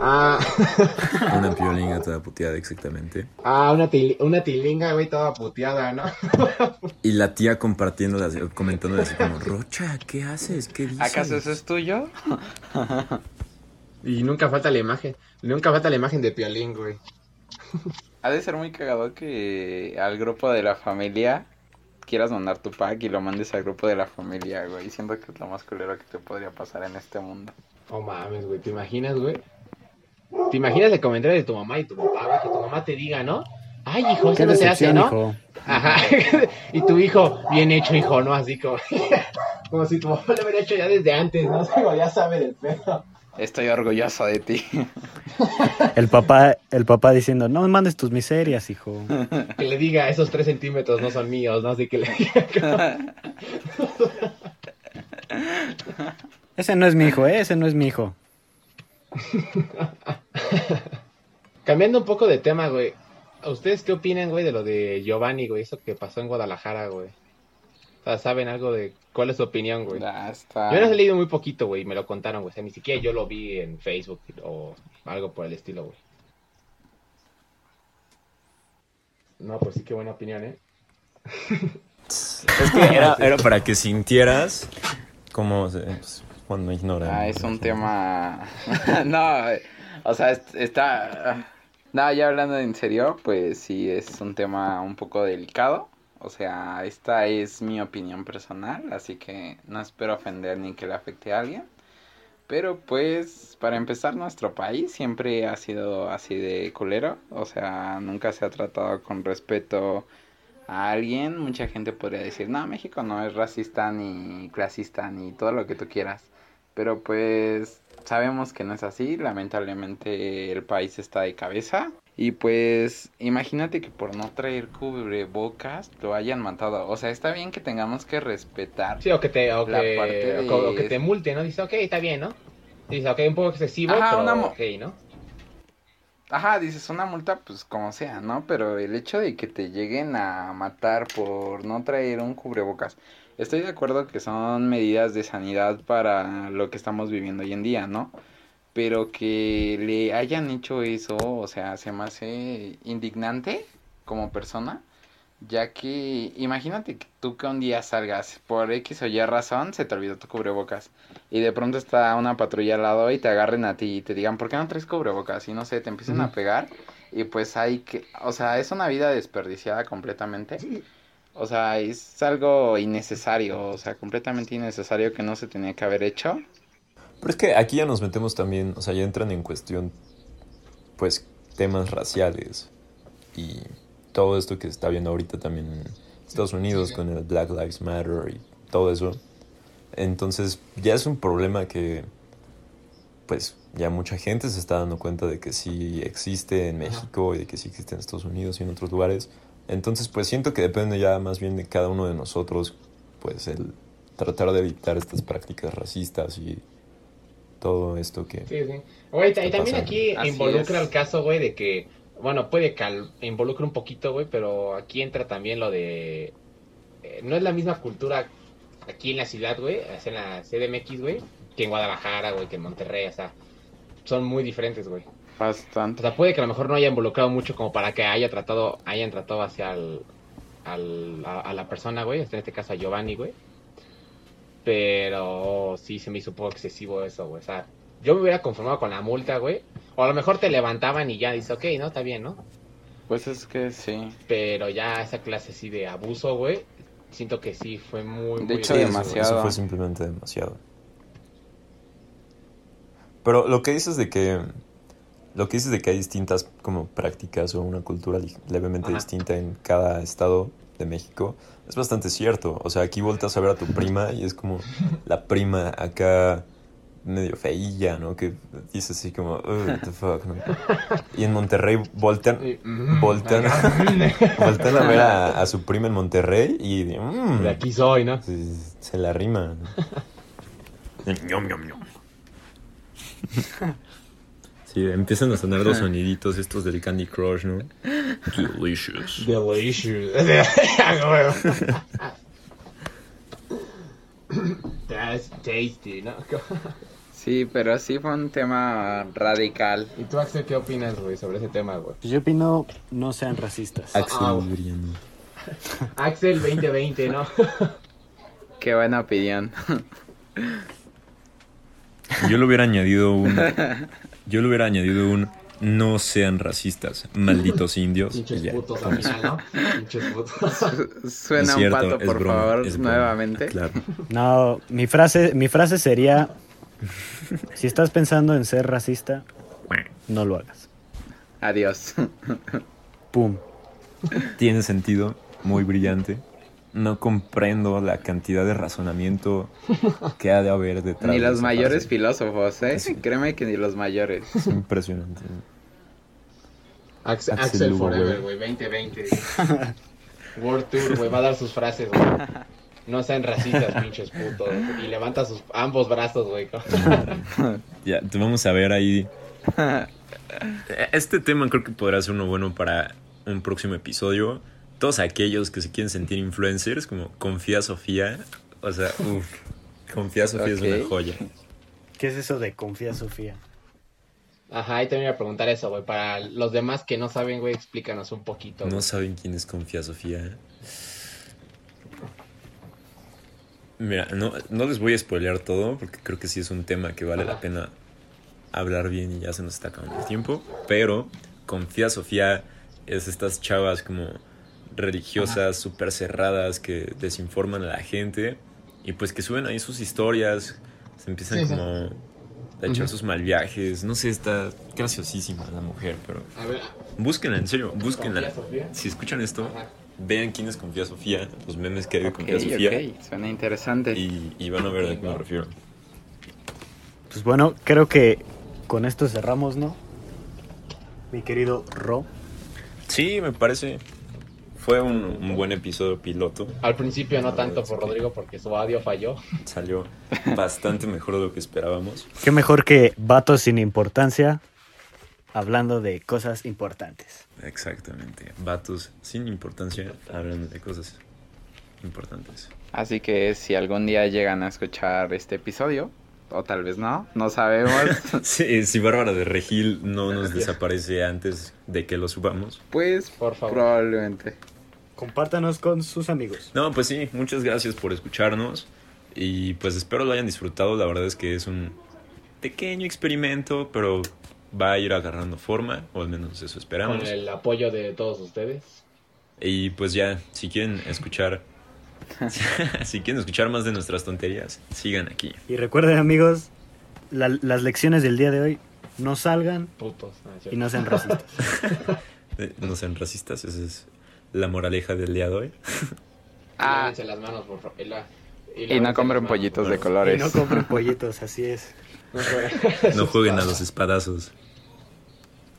[SPEAKER 4] Ah, <laughs>
[SPEAKER 1] Una piolinga <laughs> toda puteada exactamente.
[SPEAKER 4] ah una, til- una tilinga, güey, toda puteada, ¿no? <laughs>
[SPEAKER 1] Y la tía compartiéndole así, comentándole así como, Rocha, ¿qué haces? ¿Qué dices?
[SPEAKER 3] ¿Acaso eso es tuyo?
[SPEAKER 4] Y nunca falta la imagen. Nunca falta la imagen de Piolín, güey.
[SPEAKER 3] Ha de ser muy cagado que al grupo de la familia quieras mandar tu pack y lo mandes al grupo de la familia, güey. Siento que es lo más culero que te podría pasar en este mundo.
[SPEAKER 4] Oh mames, güey. ¿Te imaginas, güey? ¿Te imaginas el comentario de tu mamá y tu papá? Que tu mamá te diga, ¿no? Ay, hijo,
[SPEAKER 2] Qué
[SPEAKER 4] eso no se hace,
[SPEAKER 2] decepción,
[SPEAKER 4] ¿no?
[SPEAKER 2] hijo.
[SPEAKER 4] Ajá. <laughs> y tu hijo, bien hecho, hijo, ¿no? Así como, <laughs> como si tu mamá lo hubiera hecho ya desde antes, ¿no? Como ya sabe del pedo.
[SPEAKER 3] Estoy orgulloso de ti. <laughs>
[SPEAKER 2] El papá, el papá diciendo, no me mandes tus miserias, hijo.
[SPEAKER 4] Que le diga, esos tres centímetros no son míos, ¿no? Así que le diga.
[SPEAKER 2] Ese no es mi hijo, ¿eh? Ese no es mi hijo. <laughs>
[SPEAKER 4] Cambiando un poco de tema, güey. ¿A ustedes qué opinan, güey, de lo de Giovanni, güey? Eso que pasó en Guadalajara, güey. O sea, ¿saben algo de cuál es su opinión, güey?
[SPEAKER 3] Ya está.
[SPEAKER 4] Yo no he leído muy poquito, güey, me lo contaron, güey. O sea, ni siquiera yo lo vi en Facebook o algo por el estilo, güey. No, pues sí, qué buena opinión, ¿eh?
[SPEAKER 1] Es que era, era para que sintieras se- pues, cuando ignoran.
[SPEAKER 3] Ah, es un tema. <laughs> no, o sea, es- está. No, ya hablando en serio, pues sí, es un tema un poco delicado. O sea, esta es mi opinión personal, así que no espero ofender ni que le afecte a alguien. Pero pues, para empezar, nuestro país siempre ha sido así de culero. O sea, nunca se ha tratado con respeto a alguien, mucha gente podría decir, no, México no es racista ni clasista ni todo lo que tú quieras. Pero pues sabemos que no es así, lamentablemente el país está de cabeza. Y pues imagínate que por no traer cubrebocas lo hayan matado. O sea, está bien que tengamos que respetar.
[SPEAKER 4] Sí, o que te, o
[SPEAKER 3] La
[SPEAKER 4] que,
[SPEAKER 3] parte de-
[SPEAKER 4] o que te multe, ¿no? Dice, ok, está bien, ¿no? Dice, ok, un poco excesivo,
[SPEAKER 3] Ajá,
[SPEAKER 4] pero
[SPEAKER 3] una
[SPEAKER 4] ok, ¿no?
[SPEAKER 3] Ajá, dices una multa, pues como sea, ¿no? Pero el hecho de que te lleguen a matar por no traer un cubrebocas, estoy de acuerdo que son medidas de sanidad para lo que estamos viviendo hoy en día, ¿no? Pero que le hayan hecho eso, o sea, se me hace indignante como persona, ya que imagínate que tú que un día salgas por X o Y razón, se te olvidó tu cubrebocas y de pronto está una patrulla al lado y te agarren a ti y te digan, ¿por qué no traes cubrebocas? Y no sé, te empiezan a pegar y pues hay que, o sea, es una vida desperdiciada completamente. O sea, es algo innecesario, o sea, completamente innecesario que no se tenía que haber hecho.
[SPEAKER 1] Pero es que aquí ya nos metemos también, o sea, ya entran en cuestión, pues, temas raciales y todo esto que se está viendo ahorita también en Estados Unidos con el Black Lives Matter y todo eso. Entonces, ya es un problema que, pues, ya mucha gente se está dando cuenta de que sí existe en México y de que sí existe en Estados Unidos y en otros lugares. Entonces, pues, siento que depende ya más bien de cada uno de nosotros, pues, el tratar de evitar estas prácticas racistas y todo esto que...
[SPEAKER 4] Sí, sí. Güey, y
[SPEAKER 1] ¿Qué
[SPEAKER 4] también
[SPEAKER 1] pasa?
[SPEAKER 4] aquí
[SPEAKER 3] Así
[SPEAKER 4] involucra
[SPEAKER 3] es.
[SPEAKER 4] el caso, güey, de que, bueno, puede que involucre un poquito, güey, pero aquí entra también lo de... eh, no es la misma cultura aquí en la ciudad, güey, es en la CDMX, güey, que en Guadalajara, güey, que en Monterrey, o sea, son muy diferentes, güey. O
[SPEAKER 3] Bastante.
[SPEAKER 4] sea, puede que a lo mejor no haya involucrado mucho como para que haya tratado, hayan tratado hacia el, al- a, a la persona, güey, en este caso a Giovanni, güey. Pero sí se me hizo un poco excesivo eso, güey. O sea, yo me hubiera conformado con la multa, güey. O a lo mejor te levantaban y ya dices, ok, no, está bien, ¿no?
[SPEAKER 3] Pues es que sí.
[SPEAKER 4] Pero ya esa clase así de abuso, güey, siento que sí fue muy,
[SPEAKER 3] De
[SPEAKER 4] muy
[SPEAKER 3] hecho,
[SPEAKER 1] Sí,
[SPEAKER 3] demasiado.
[SPEAKER 1] Eso fue simplemente demasiado. Pero lo que dices de que lo que dices de que hay distintas como prácticas o una cultura levemente
[SPEAKER 4] Ajá.
[SPEAKER 1] distinta en cada estado de México es bastante cierto. O sea, aquí volteas a ver a tu prima y es como la prima acá medio feilla, ¿no? Que dices así como, "Ugh, what the fuck, ¿no? Y en Monterrey voltean,
[SPEAKER 4] Y, mm,
[SPEAKER 1] voltean, <laughs> voltean a ver a, a su prima en Monterrey y mm,
[SPEAKER 4] De aquí soy, ¿no?
[SPEAKER 1] se, se la rima. ¿no? <laughs> <laughs> Empiezan a sonar los soniditos estos del Candy Crush, ¿no? Delicious.
[SPEAKER 4] Delicious. That's tasty, ¿no?
[SPEAKER 3] Sí, pero sí fue un tema radical.
[SPEAKER 4] ¿Y tú, Axel, qué opinas, güey, sobre ese tema, güey?
[SPEAKER 2] Pues yo opino, no sean racistas.
[SPEAKER 1] Axel Briano.
[SPEAKER 4] Axel 2020, ¿no?
[SPEAKER 3] Qué buena opinión.
[SPEAKER 1] Yo le hubiera añadido un. <laughs> Yo le hubiera añadido un. No sean racistas, <laughs> malditos indios.
[SPEAKER 4] Pinches
[SPEAKER 1] ya,
[SPEAKER 4] putos al final, ¿no? Pinches putos. <laughs>
[SPEAKER 3] Suena
[SPEAKER 1] cierto,
[SPEAKER 3] un pato,
[SPEAKER 1] es
[SPEAKER 3] por
[SPEAKER 1] broma,
[SPEAKER 3] favor, nuevamente.
[SPEAKER 1] Claro.
[SPEAKER 2] No, mi frase, mi frase sería, si estás pensando en ser racista, no lo hagas.
[SPEAKER 3] Adiós.
[SPEAKER 2] Pum.
[SPEAKER 1] Tiene sentido, muy brillante. No comprendo la cantidad de razonamiento que ha de haber detrás.
[SPEAKER 3] ni los mayores
[SPEAKER 1] frase.
[SPEAKER 3] filósofos, ¿eh?
[SPEAKER 1] Sí.
[SPEAKER 3] Créeme que ni los mayores.
[SPEAKER 1] Es impresionante.
[SPEAKER 4] Axel,
[SPEAKER 1] Axel
[SPEAKER 4] Axel
[SPEAKER 1] Lugo,
[SPEAKER 4] Forever,
[SPEAKER 1] güey.
[SPEAKER 4] güey, 2020. World Tour, güey, va a dar sus frases, güey. <laughs> No sean racistas, pinches putos. Y levanta sus ambos brazos, güey. <laughs>
[SPEAKER 1] Ya, te vamos a ver ahí. <laughs> Este tema creo que podrá ser uno bueno para un próximo episodio. Todos aquellos que se quieren sentir influencers, como Confía Sofía. O sea, uff, Confía Sofía es una joya.
[SPEAKER 2] ¿Qué es eso de confía, Sofía?
[SPEAKER 4] Ajá, y también iba a preguntar eso, güey. Para los demás que no saben, güey, explícanos un poquito.
[SPEAKER 1] No saben quién es Confía Sofía. Mira, no, no les voy a spoilear todo porque creo que sí es un tema que vale la pena hablar bien y ya se nos está acabando el tiempo. Pero Confía Sofía es estas chavas como religiosas, súper cerradas que desinforman a la gente y pues que suben ahí sus historias, se empiezan
[SPEAKER 4] Sí, sí.
[SPEAKER 1] como a echar sus mal viajes. No sé, está graciosísima la mujer, pero
[SPEAKER 4] A ver,
[SPEAKER 1] búsquenla, en serio, búsquenla.
[SPEAKER 4] ¿Confía Sofía?
[SPEAKER 1] Si escuchan esto,
[SPEAKER 4] Ajá.
[SPEAKER 1] vean quién desconfía a Sofía, los memes que hay de
[SPEAKER 3] Ok,
[SPEAKER 1] confía Sofía.
[SPEAKER 3] ok, suena interesante.
[SPEAKER 1] Y, y van a ver a qué me refiero.
[SPEAKER 2] Pues bueno, creo que con esto cerramos, ¿no? Mi querido Ro.
[SPEAKER 1] Sí, me parece. Fue un, un buen episodio piloto.
[SPEAKER 4] Al principio no tanto por. Rodrigo porque su audio falló.
[SPEAKER 1] Salió bastante mejor de lo que esperábamos.
[SPEAKER 2] Qué mejor que vatos sin importancia hablando de cosas importantes.
[SPEAKER 1] Exactamente. Vatos sin importancia hablando de cosas importantes.
[SPEAKER 3] Así que si algún día llegan a escuchar este episodio, o tal vez no, no sabemos, <laughs>
[SPEAKER 1] Sí, si Bárbara de Regil no nos desaparece antes de que lo subamos.
[SPEAKER 3] pues
[SPEAKER 4] Por favor.
[SPEAKER 3] probablemente.
[SPEAKER 2] Compártanos con sus amigos.
[SPEAKER 1] No, pues sí, muchas gracias por escucharnos. Y pues espero lo hayan disfrutado. La verdad es que es un pequeño experimento, pero va a ir agarrando forma, o al menos eso esperamos.
[SPEAKER 4] Con el apoyo de todos ustedes.
[SPEAKER 1] Y pues ya, si quieren escuchar, <laughs> si quieren escuchar más de nuestras tonterías, sigan aquí.
[SPEAKER 2] Y recuerden amigos, la- las lecciones del día de hoy, no salgan
[SPEAKER 4] Putos.
[SPEAKER 2] Y no sean racistas. <laughs>
[SPEAKER 1] Eh, No sean racistas, esa es la moraleja del día de hoy. <laughs>
[SPEAKER 3] Ah,
[SPEAKER 4] Lávense las manos, por favor. Y, la-
[SPEAKER 3] y no compren
[SPEAKER 4] manos.
[SPEAKER 3] pollitos de
[SPEAKER 2] y
[SPEAKER 3] colores.
[SPEAKER 2] no compren pollitos, así es. <laughs>
[SPEAKER 4] No jueguen. <laughs>
[SPEAKER 1] No jueguen a los espadazos.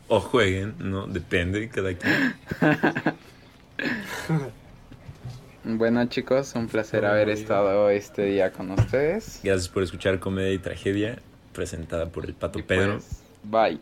[SPEAKER 1] O jueguen, ¿no? Depende, cada quien.
[SPEAKER 3] Bueno chicos, un placer haber
[SPEAKER 4] bien.
[SPEAKER 3] estado este día con ustedes.
[SPEAKER 1] Gracias por escuchar Comedia y Tragedia, presentada por el Pato
[SPEAKER 3] Y
[SPEAKER 1] Pedro.
[SPEAKER 3] pues, bye.